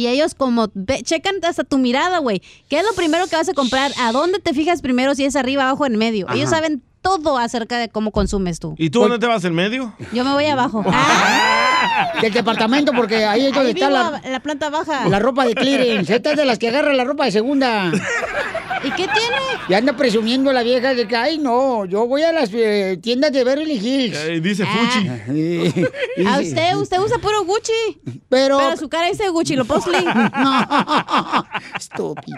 Y ellos como ve- checan hasta tu mirada, güey. ¿Qué es lo primero que vas a comprar? ¿A dónde te fijas primero si es arriba, abajo, en medio? Ajá. Ellos saben todo acerca de cómo consumes tú. ¿Y tú dónde te vas, en medio? Yo me voy abajo. Del departamento, porque ahí es donde Ahí está la, la planta baja. la ropa de clearance. Esta es de las que agarra la ropa de segunda. ¿Y qué tiene? Y anda presumiendo la vieja de que, ay, no, yo voy a las eh, tiendas de Beverly Hills. Eh, dice Fuchi. A usted, usted usa puro Gucci. Pero... Pero su cara dice Gucci, lo postling. Estúpido.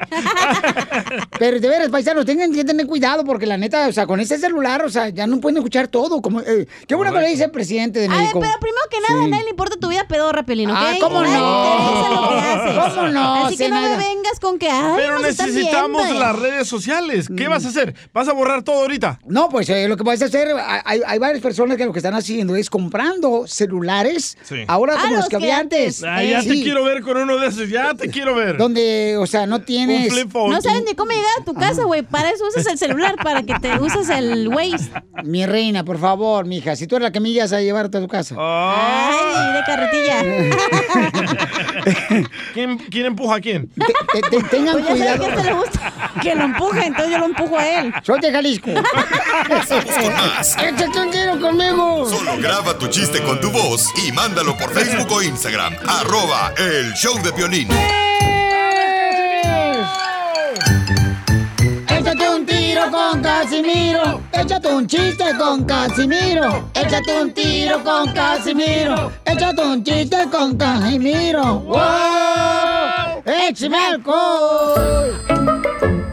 Pero de veras, paisanos, tengan que tener cuidado porque la neta, o sea, con ese celular, o sea, ya no pueden escuchar todo. Como, eh, qué bueno que le dice el presidente de A ver, México. pero primero que nada, a Sí. nadie le importa tu vida pedorra, Pelín, ¿ok? Ah, ¿cómo Nadie no? lo que haces. ¿Cómo no, Así que no me vengas con que, ay, Pero necesitamos viendo. Las redes sociales. ¿Qué vas a hacer? ¿Vas a borrar todo ahorita? No, pues eh, lo que puedes hacer, hay, hay varias personas que lo que están haciendo es comprando celulares, Sí. ahora Ah, como los los que había antes. Ah, ya te Sí. quiero ver con uno de esos. Ya te quiero ver. Donde, o sea, no tienes... Un flip phone. No sabes ni cómo llegar a tu casa, güey. Para eso usas el celular, para que te uses el Waze. Mi reina, por favor, mija, si tú eres la que me ibas a llevarte a tu casa. Ay, de carretilla. ¿Quién, quién empuja a quién? Te- te- tengan Pues ya sabes cuidado. que a este le gusta que lo empuje, entonces yo lo empujo a él. Soy de Jalisco. con más. Échate un tiro conmigo. Solo graba tu chiste con tu voz y mándalo por Facebook o Instagram. Arroba el show de violín. Échate un tiro con Casimiro. Échate un chiste con Casimiro. Échate un tiro con Casimiro. Échate un chiste con Casimiro. ¡Wow! ¡Échame alcohol!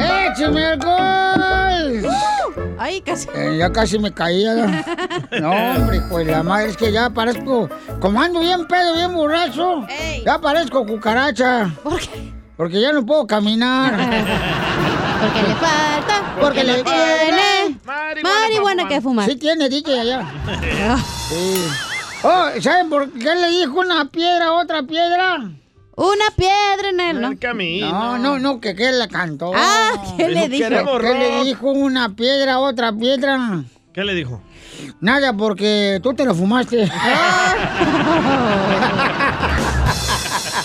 ¡Échame alcohol! Ay, casi. Eh, ya casi me caía. No, hombre, pues la madre es que ya parezco. Como ando bien pedo, bien borracho. Ya parezco cucaracha. ¿Por qué? Porque ya no puedo caminar. Porque le falta, Porque le tiene. marihuana que fumar. Sí tiene, DJ allá. Sí. Oh, ¿saben por qué le dijo una piedra a otra piedra? Una piedra en el, ¿no? No, no, no, que qué la cantó. Ah, ¿qué le dijo? ¿Qué le dijo una piedra a otra piedra? ¿Qué le dijo? Nada, porque tú te lo fumaste.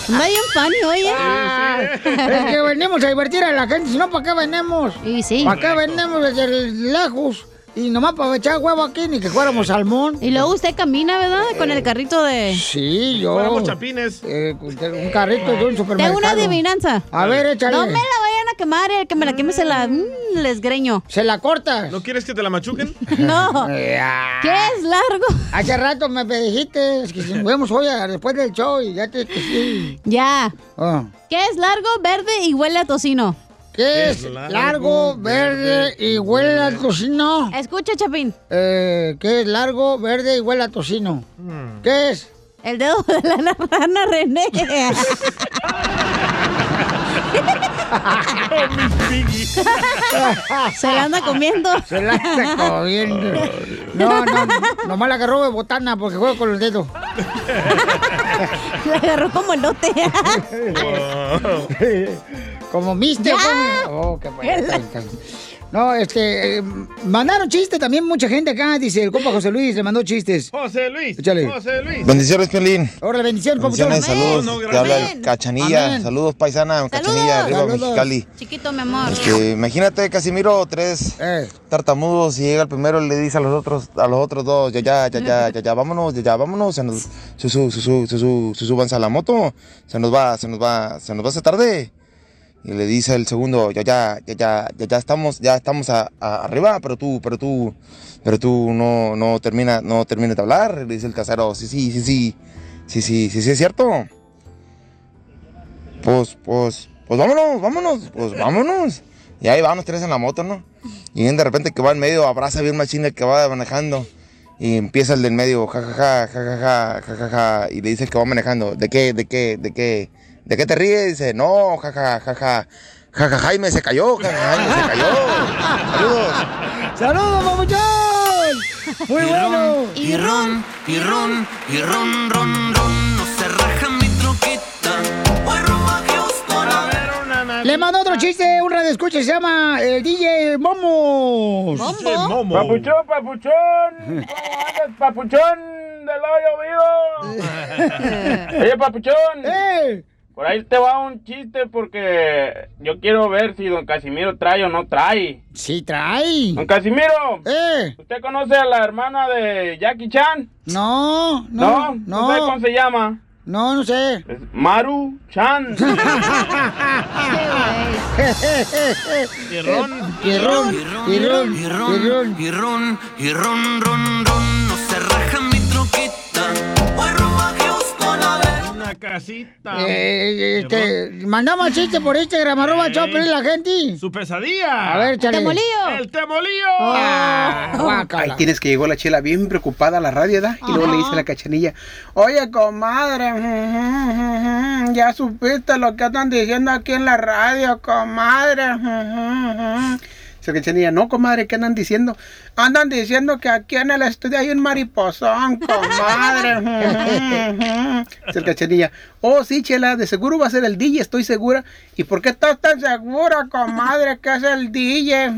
Anda bien funny, oye. Ah, es que venimos a divertir a la gente, si no, ¿para qué venimos? Y sí. ¿Para qué venimos desde lejos? Y nomás para echar huevo aquí, ni que fuéramos salmón. Y luego usted camina, ¿verdad? Con el carrito de... Sí, yo. Fuéramos chapines. eh, un carrito de un supermercado. Tengo una adivinanza. A ver, échale. No me la vayan a quemar, el que me la queme se la... mm, les greño. ¿Se la cortas? ¿No quieres que te la machuquen? No. Ya. ¿Qué es largo? Hace rato me dijiste es que si nos vemos hoy a- después del show y ya te que sí. Ya. Ah. ¿Qué es largo, verde y huele a tocino? ¿Qué es largo, verde y huele a tocino? Escucha, Chapín. Eh, ¿Qué es largo, verde y huele a tocino? Hmm. ¿Qué es? El dedo de la rana René. Se la anda comiendo. Se la está comiendo. No, no, nomás la agarró de botana porque juega con los dedos. La agarró como elote. Como mister. Ya. pues. Oh, qué. No, este, eh, mandaron chistes también mucha gente acá, dice el compa José Luis, le mandó chistes. José Luis. Échale. José Luis. Bendiciones, Piolín. Órale, bendiciones, saludos. No, no, Te habla el Cachanilla. Amén. Saludos, paisana. Cachanilla, arriba, Saludos. Mexicali. Chiquito, mi amor. Este, imagínate, Casimiro, tres Eh. tartamudos y llega el primero y le dice a los otros, a los otros dos, ya, ya, ya, ya, ya, ya, vámonos, ya, ya, vámonos, se nos, su, su, su, su, su, su, su- súbanse a la moto, se nos va, se nos va, se nos va a hacer tarde. Y le dice el segundo, ya, ya, ya, ya, ya, estamos, ya estamos arriba, pero tú, pero tú, pero tú no, no termina, no termina de hablar. Le dice el tercero, sí, sí, sí, sí, sí, sí, sí, sí, es cierto. Pues, pues, pues vámonos, vámonos, pues vámonos. Y ahí van los tres en la moto, ¿no? Y de repente que va en medio, abraza bien machine el que va manejando. Y empieza el del medio, ja, ja, ja, ja, ja, ja, ja, ja, ja, y le dice el que va manejando, ¿de qué, de qué, de qué, de qué te ríes? Dice, no, ja, ja, ja, ja, ja, ja, Jaime se cayó, ja, ja, Jaime se cayó. Saludos. ¡Saludos, papuchón! Muy bueno. Y ron, y ron, y ron, ron, ron. No se raja mi troquita. Voy rumbo a Houston a ver una Le mandó otro chiste, un radio escucha, se llama el DJ Momos. Momo. Papuchón, papuchón. ¿Cómo andas, papuchón del hoyo vivo? Oye, papuchón. ¡Eh! Por ahí te va un chiste porque yo quiero ver si don Casimiro trae o no trae. Sí, trae. Don Casimiro. ¡Eh! ¿Usted conoce a la hermana de Jackie Chan? No, ¿No? no, ¿No sabe cómo se llama? No, no sé. Es Maru Chan. Pierrón. y ron, y ron, ron, ron. No se raja a ver. Una casita. Eh, este, mandamos chiste por Instagram, arroba Choplin, la gente. Su pesadilla. A ver, échale. ¡Temolío! El temolío. Ah, Ahí guácala. tienes que llegó la chela bien preocupada a la radio, ¿da? Y luego le dice a la cachanilla, oye, comadre, ya supiste lo que están diciendo aquí en la radio, comadre. La cachanilla, no, comadre, ¿qué andan diciendo? Andan diciendo que aquí en el estudio hay un mariposón, comadre. Dice la cachanilla, oh, sí, chela, de seguro va a ser el DJ, estoy segura. ¿Y por qué estás tan segura, comadre, que es el DJ?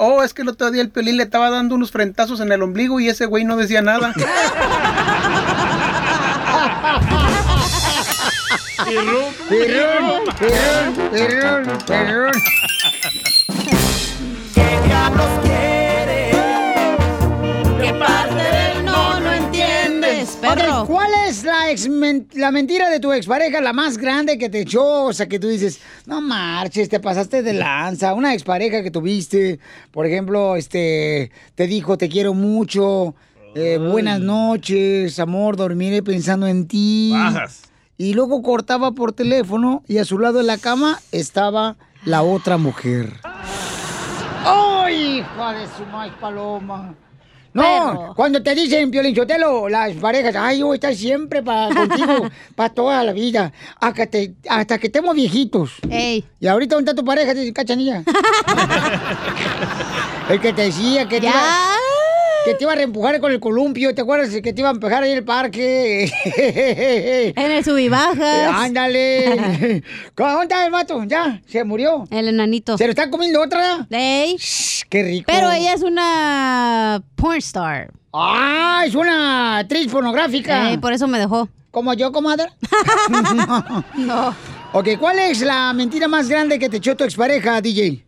Oh, es que el otro día el pelín le estaba dando unos frentazos en el ombligo y ese güey no decía nada. Pierrón. Pierrón, pierrón, pierrón, pierrón. ¿Qué parte del no no entiendes, perro? ¿cuál es la, ex men- la mentira de tu expareja, la más grande que te echó? O sea, que tú dices, no marches, te pasaste de lanza. Una expareja que tuviste, por ejemplo, este, te dijo, te quiero mucho, eh, buenas noches, amor, dormiré pensando en ti. Bajas. Y luego cortaba por teléfono y a su lado en la cama estaba la otra mujer. ¡Ay, hija de su maíz paloma! No, cuando te dicen, Piolinchotelo, las parejas, ay, yo voy a estar siempre para contigo, para toda la vida, hasta, te- hasta que estemos viejitos. Ey. Y ahorita, ¿dónde está tu pareja, cachanilla? El que te decía que te, Ya. iba, que te iba a reempujar con el columpio, ¿te acuerdas? Que te iba a empujar ahí en el parque. En el subibajas. Eh, Ándale. ¿Dónde está el vato? Ya, se murió. El enanito. ¿Se lo están comiendo otra? Ey. Qué rico. Pero ella es una porn star. ¡Ah! Es una actriz pornográfica. Ey, por eso me dejó. ¿Como yo, comadre? No. Ok, ¿cuál es la mentira más grande que te echó tu expareja, DJ?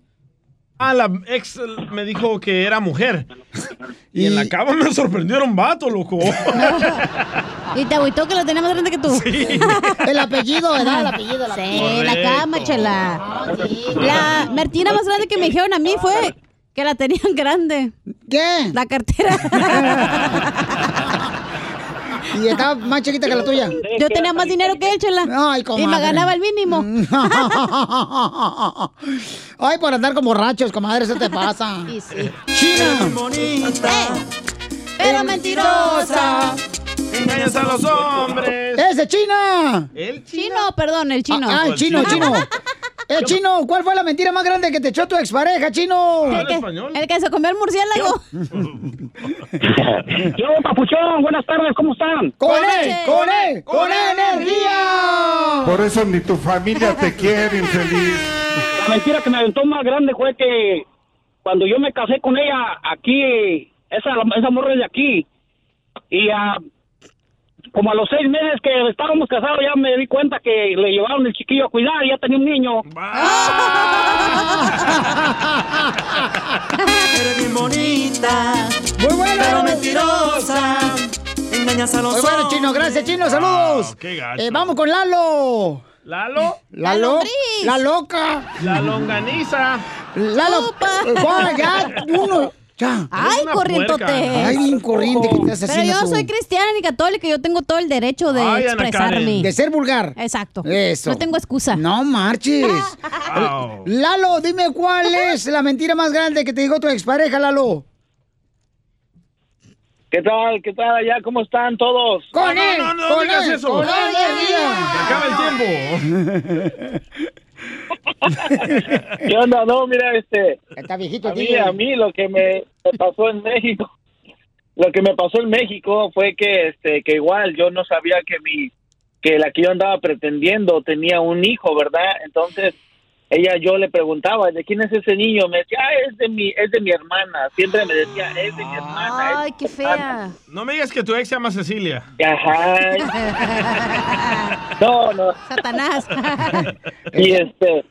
Ah, la ex me dijo que era mujer. Y, en la cama me sorprendieron vato, loco. Y te agüitó que lo tenía más grande que tú. El apellido, ¿verdad? El apellido. el Sí, la cama, chela. La mentira más grande que me dijeron a mí fue que la tenían grande. ¿Qué? La cartera. Y estaba más chiquita que la tuya. Yo tenía más dinero que él, chela. Ay, Y comadre. me ganaba el mínimo. Ay, por andar como borrachos, comadre, eso te pasa. Sí, sí. China. Pero mentirosa. Engañas a los hombres. ¡Ese China! El Chino, perdón, el chino. Ah, ah, el chino, el chino. Eh, chino, ¿cuál fue la mentira más grande que te echó tu expareja, chino? El que, el que se comió el murciélago. Yo, papuchón, buenas tardes, ¿cómo están? ¡Con él! ¡Con él! ¡Con energía! Por eso ni tu familia te quiere, infeliz. la mentira que me aventó más grande fue que cuando yo me casé con ella aquí, esa, esa morra es de aquí, y ah, como a los seis meses que estábamos casados ya me di cuenta que le llevaron el chiquillo a cuidar y ya tenía un niño. Eres bien bonita, Muy bueno. pero mentirosa. Engañas a los Muy bueno. Chino, gracias, Chino, saludos. qué gacho. Eh, vamos con Lalo. ¿Lalo? La, lo- la loca. La longaniza. Lalo. Juan, ya, uno. Ya. Ay, corrientote. puerca. Ay, bien corriente que estás Pero yo tú. soy cristiana ni católica, yo tengo todo el derecho de Ay, expresarme. De ser vulgar. Exacto. Eso. No tengo excusa. No marches. Lalo, dime cuál es la mentira más grande que te dijo tu expareja, Lalo. ¿Qué tal? ¿Qué tal allá? ¿Cómo están todos? Con él, no, no, no con digas él, eso. con él, Se acaba el tiempo. ¿Qué onda? No, mira, este... Está viejito, a mí, tío. a mí lo que me, me pasó en México, lo que me pasó en México fue que, este, que igual yo no sabía que mi, que la que yo andaba pretendiendo tenía un hijo, ¿verdad? Entonces, ella, yo le preguntaba, ¿de quién es ese niño? Me decía, ah, es de mi, es de mi hermana. Siempre me decía, es de mi hermana. Ay, qué fea. No me digas que tu ex se llama Cecilia. Ajá. No, no. Satanás. Y este,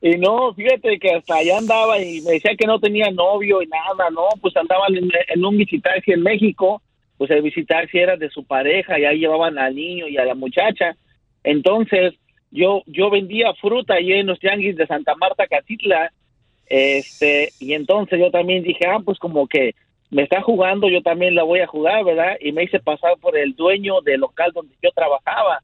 y no, fíjate que hasta allá andaba y me decía que no tenía novio y nada, ¿no? Pues andaban en, en un visitaxi en México, pues el visitaxi era de su pareja y ahí llevaban al niño y a la muchacha. Entonces, yo, yo vendía fruta ahí en los tianguis de Santa Marta, Catitla, este, y entonces yo también dije, ah, pues como que me está jugando, yo también la voy a jugar, ¿verdad? Y me hice pasar por el dueño del local donde yo trabajaba.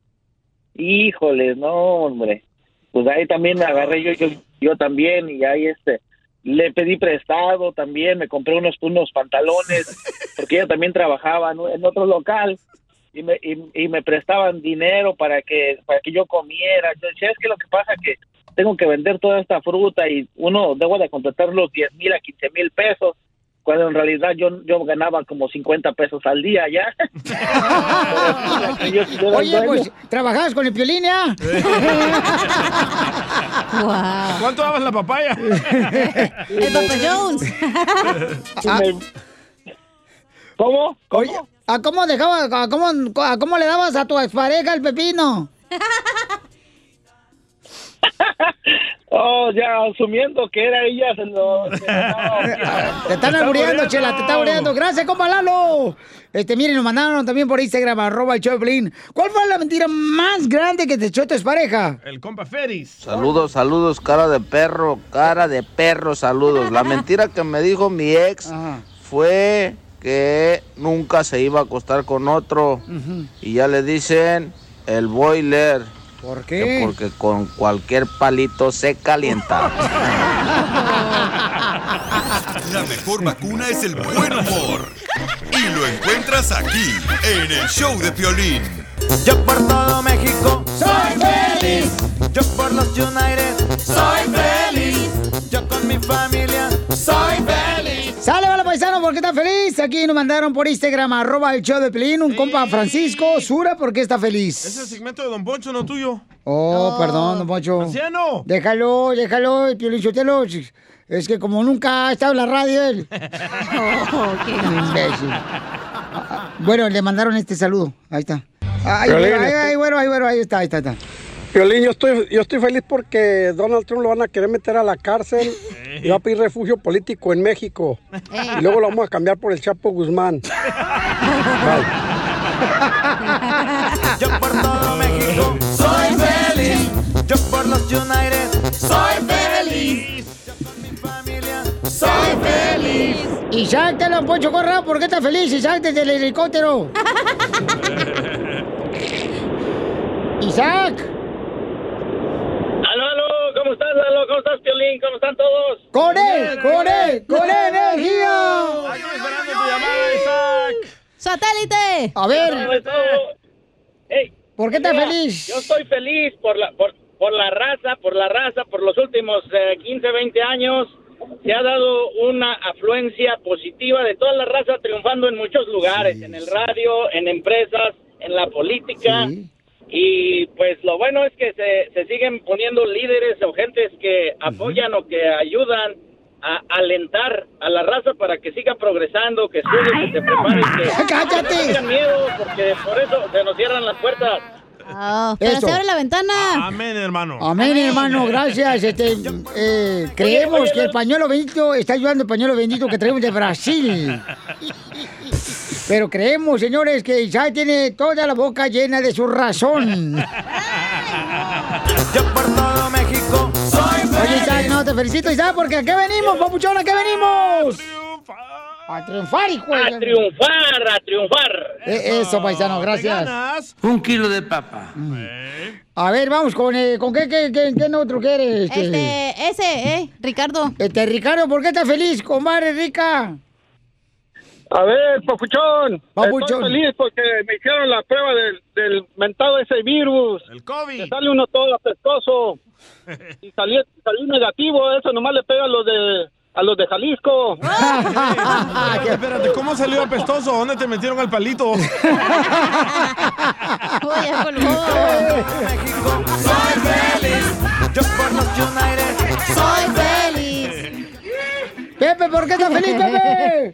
Híjole, no, hombre. Pues ahí también me agarré yo, yo, también y ahí este, le pedí prestado también, me compré unos, unos pantalones, porque ella también trabajaba ¿no? en otro local y me, y, y me prestaban dinero para que, para que yo comiera. Yo decía, es que lo que pasa que tengo que vender toda esta fruta y uno debo de completar los 10 mil a 15 mil pesos, cuando en realidad yo, yo ganaba como 50 pesos al día ya. Yo- yo Oye, pues, ¿trabajabas con el piolín, ya? ¿Cuánto dabas la papaya? El Papa Jones. ¿Cómo? Oye, ¿a cómo dejabas, a cómo, a cómo le dabas a tu expareja el pepino? Oh, ya asumiendo que era ella, se lo... Te están albureando, Chela, te están albureando. Gracias, compa Lalo. Este, miren, nos mandaron también por Instagram, arroba el Piolín. ¿Cuál fue la mentira más grande que te echó tu expareja? El compa Feris. Saludos, saludos, cara de perro, cara de perro, saludos. La mentira que me dijo mi ex fue que nunca se iba a acostar con otro. Y ya le dicen el boiler. ¿Por qué? porque con cualquier palito se calienta. La mejor vacuna es el buen humor. Y lo encuentras aquí, en el show de Piolín. Yo por todo México soy feliz. Yo por los United soy feliz. Yo con mi familia soy feliz. Sale, vale, paisano, ¿por qué estás feliz? Aquí nos mandaron por Instagram, arroba el show de Pelín, un compa Francisco Sura, ¿por qué está feliz? Es el segmento de Don Poncho, no tuyo. Oh, perdón, don Poncho. Anciano. Déjalo, déjalo, el Piolín Sotelo. Es que como nunca ha estado en la radio él. Imbécil. Bueno, le mandaron este salulo. Ahí está. Ay, bueno, este- ay, bueno, ay, bueno, ahí está, ahí está, ahí está. Piolín, yo estoy, yo estoy feliz porque Donald Trump lo van a querer meter a la cárcel y va a pedir refugio político en México. Y luego lo vamos a cambiar por el Chapo Guzmán. Yo por todo México soy feliz. Yo por los United soy feliz. Yo con mi familia soy feliz. Isaac, te lo Poncho Corra, ¿por qué estás feliz, Isaac, desde el helicóptero? Isaac. ¿Cómo estás, Lalo? ¿Cómo estás, Piolín? ¿Cómo están todos? ¡Con él! ¡Con él! ¡Con energía! ¡Satélite! A ver. ¿Por qué estás feliz? Yo estoy feliz por la, por, por la raza, por la raza, por los últimos eh, 15, 20 años. Se ha dado una afluencia positiva de toda la raza triunfando en muchos lugares, en el radio, en empresas, en la política. Y pues lo bueno es que se, se siguen poniendo líderes o gentes que apoyan o que ayudan a alentar a la raza para que sigan progresando, que estudien, que se preparen, que ¡Cállate! que no tengan miedo, porque por eso se nos cierran las puertas. Oh, pero Eso. se abre la ventana. Amén, hermano. Amén, hermano, gracias. Este, eh, creemos que el pañuelo bendito está ayudando el pañuelo bendito que traemos de Brasil. Pero creemos, señores, que Isaac tiene toda la boca llena de su razón. Yo por todo México soy Oye, Isaac, no, te felicito, Isaac, porque ¿a qué venimos, papuchón? ¿A qué venimos? A triunfar, hijo. A triunfar, a triunfar. Eh, Eso, paisano, gracias. Un kilo de papa. A ver, vamos con, eh, ¿con qué, qué, qué, qué otro quieres? Este, ese, eh, Ricardo. Este, Ricardo, ¿por qué estás feliz, comadre rica? A ver, papuchón. Papuchón. Estoy feliz porque me hicieron la prueba del, del mentado ese virus. El COVID. Que sale uno todo apestoso. y salí, salí negativo. Eso nomás le pega a los de, a los de Jalisco. Espérate, espérate, ¿cómo salió apestoso? ¿Dónde te metieron el palito? Soy feliz. Yo por los United soy feliz. Pepe, ¿por qué estás feliz, Pepe?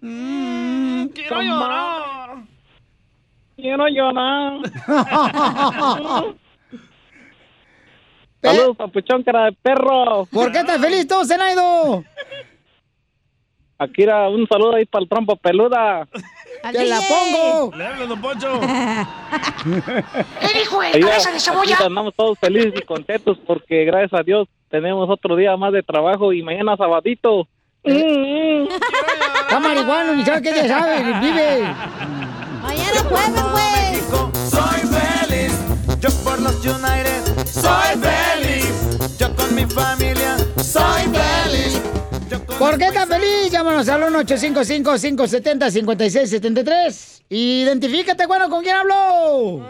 Quiero llorar. Quiero llorar. Saludos, papuchón, cara de perro. ¿Por qué estás feliz tú, Zenaido? Aquí era un saludo ahí para el trompo peluda. ¡Te la pongo! Le hablo, don Poncho. El hijo Ahí aquí andamos todos felices y contentos porque gracias a Dios tenemos otro día más de trabajo y mañana sabadito. Está marihuano, ni sabe qué día sabe, vive. Mañana jueves, güey. Soy feliz. Yo por los United soy feliz. Yo con mi familia soy feliz. ¿Por qué estás feliz? Llámanos al 1-855-570-5673. Identifícate, bueno, ¿con quién hablo?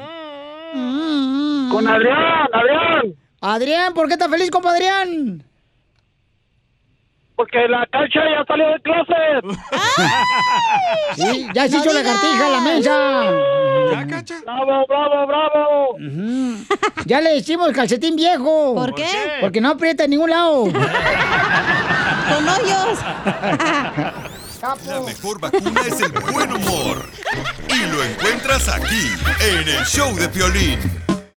Con Adrián, Adrián. Adrián, ¿por qué estás feliz, compa Adrián? Porque la cancha ya salió del closet. Sí, ya se hizo la cartija la mesa. Bravo, bravo, bravo. Ya le decimos calcetín viejo. ¿Por qué? Porque no aprieta en ningún lado. Con hoyos. La mejor vacuna es el buen humor. Y lo encuentras aquí, en el show de Piolín.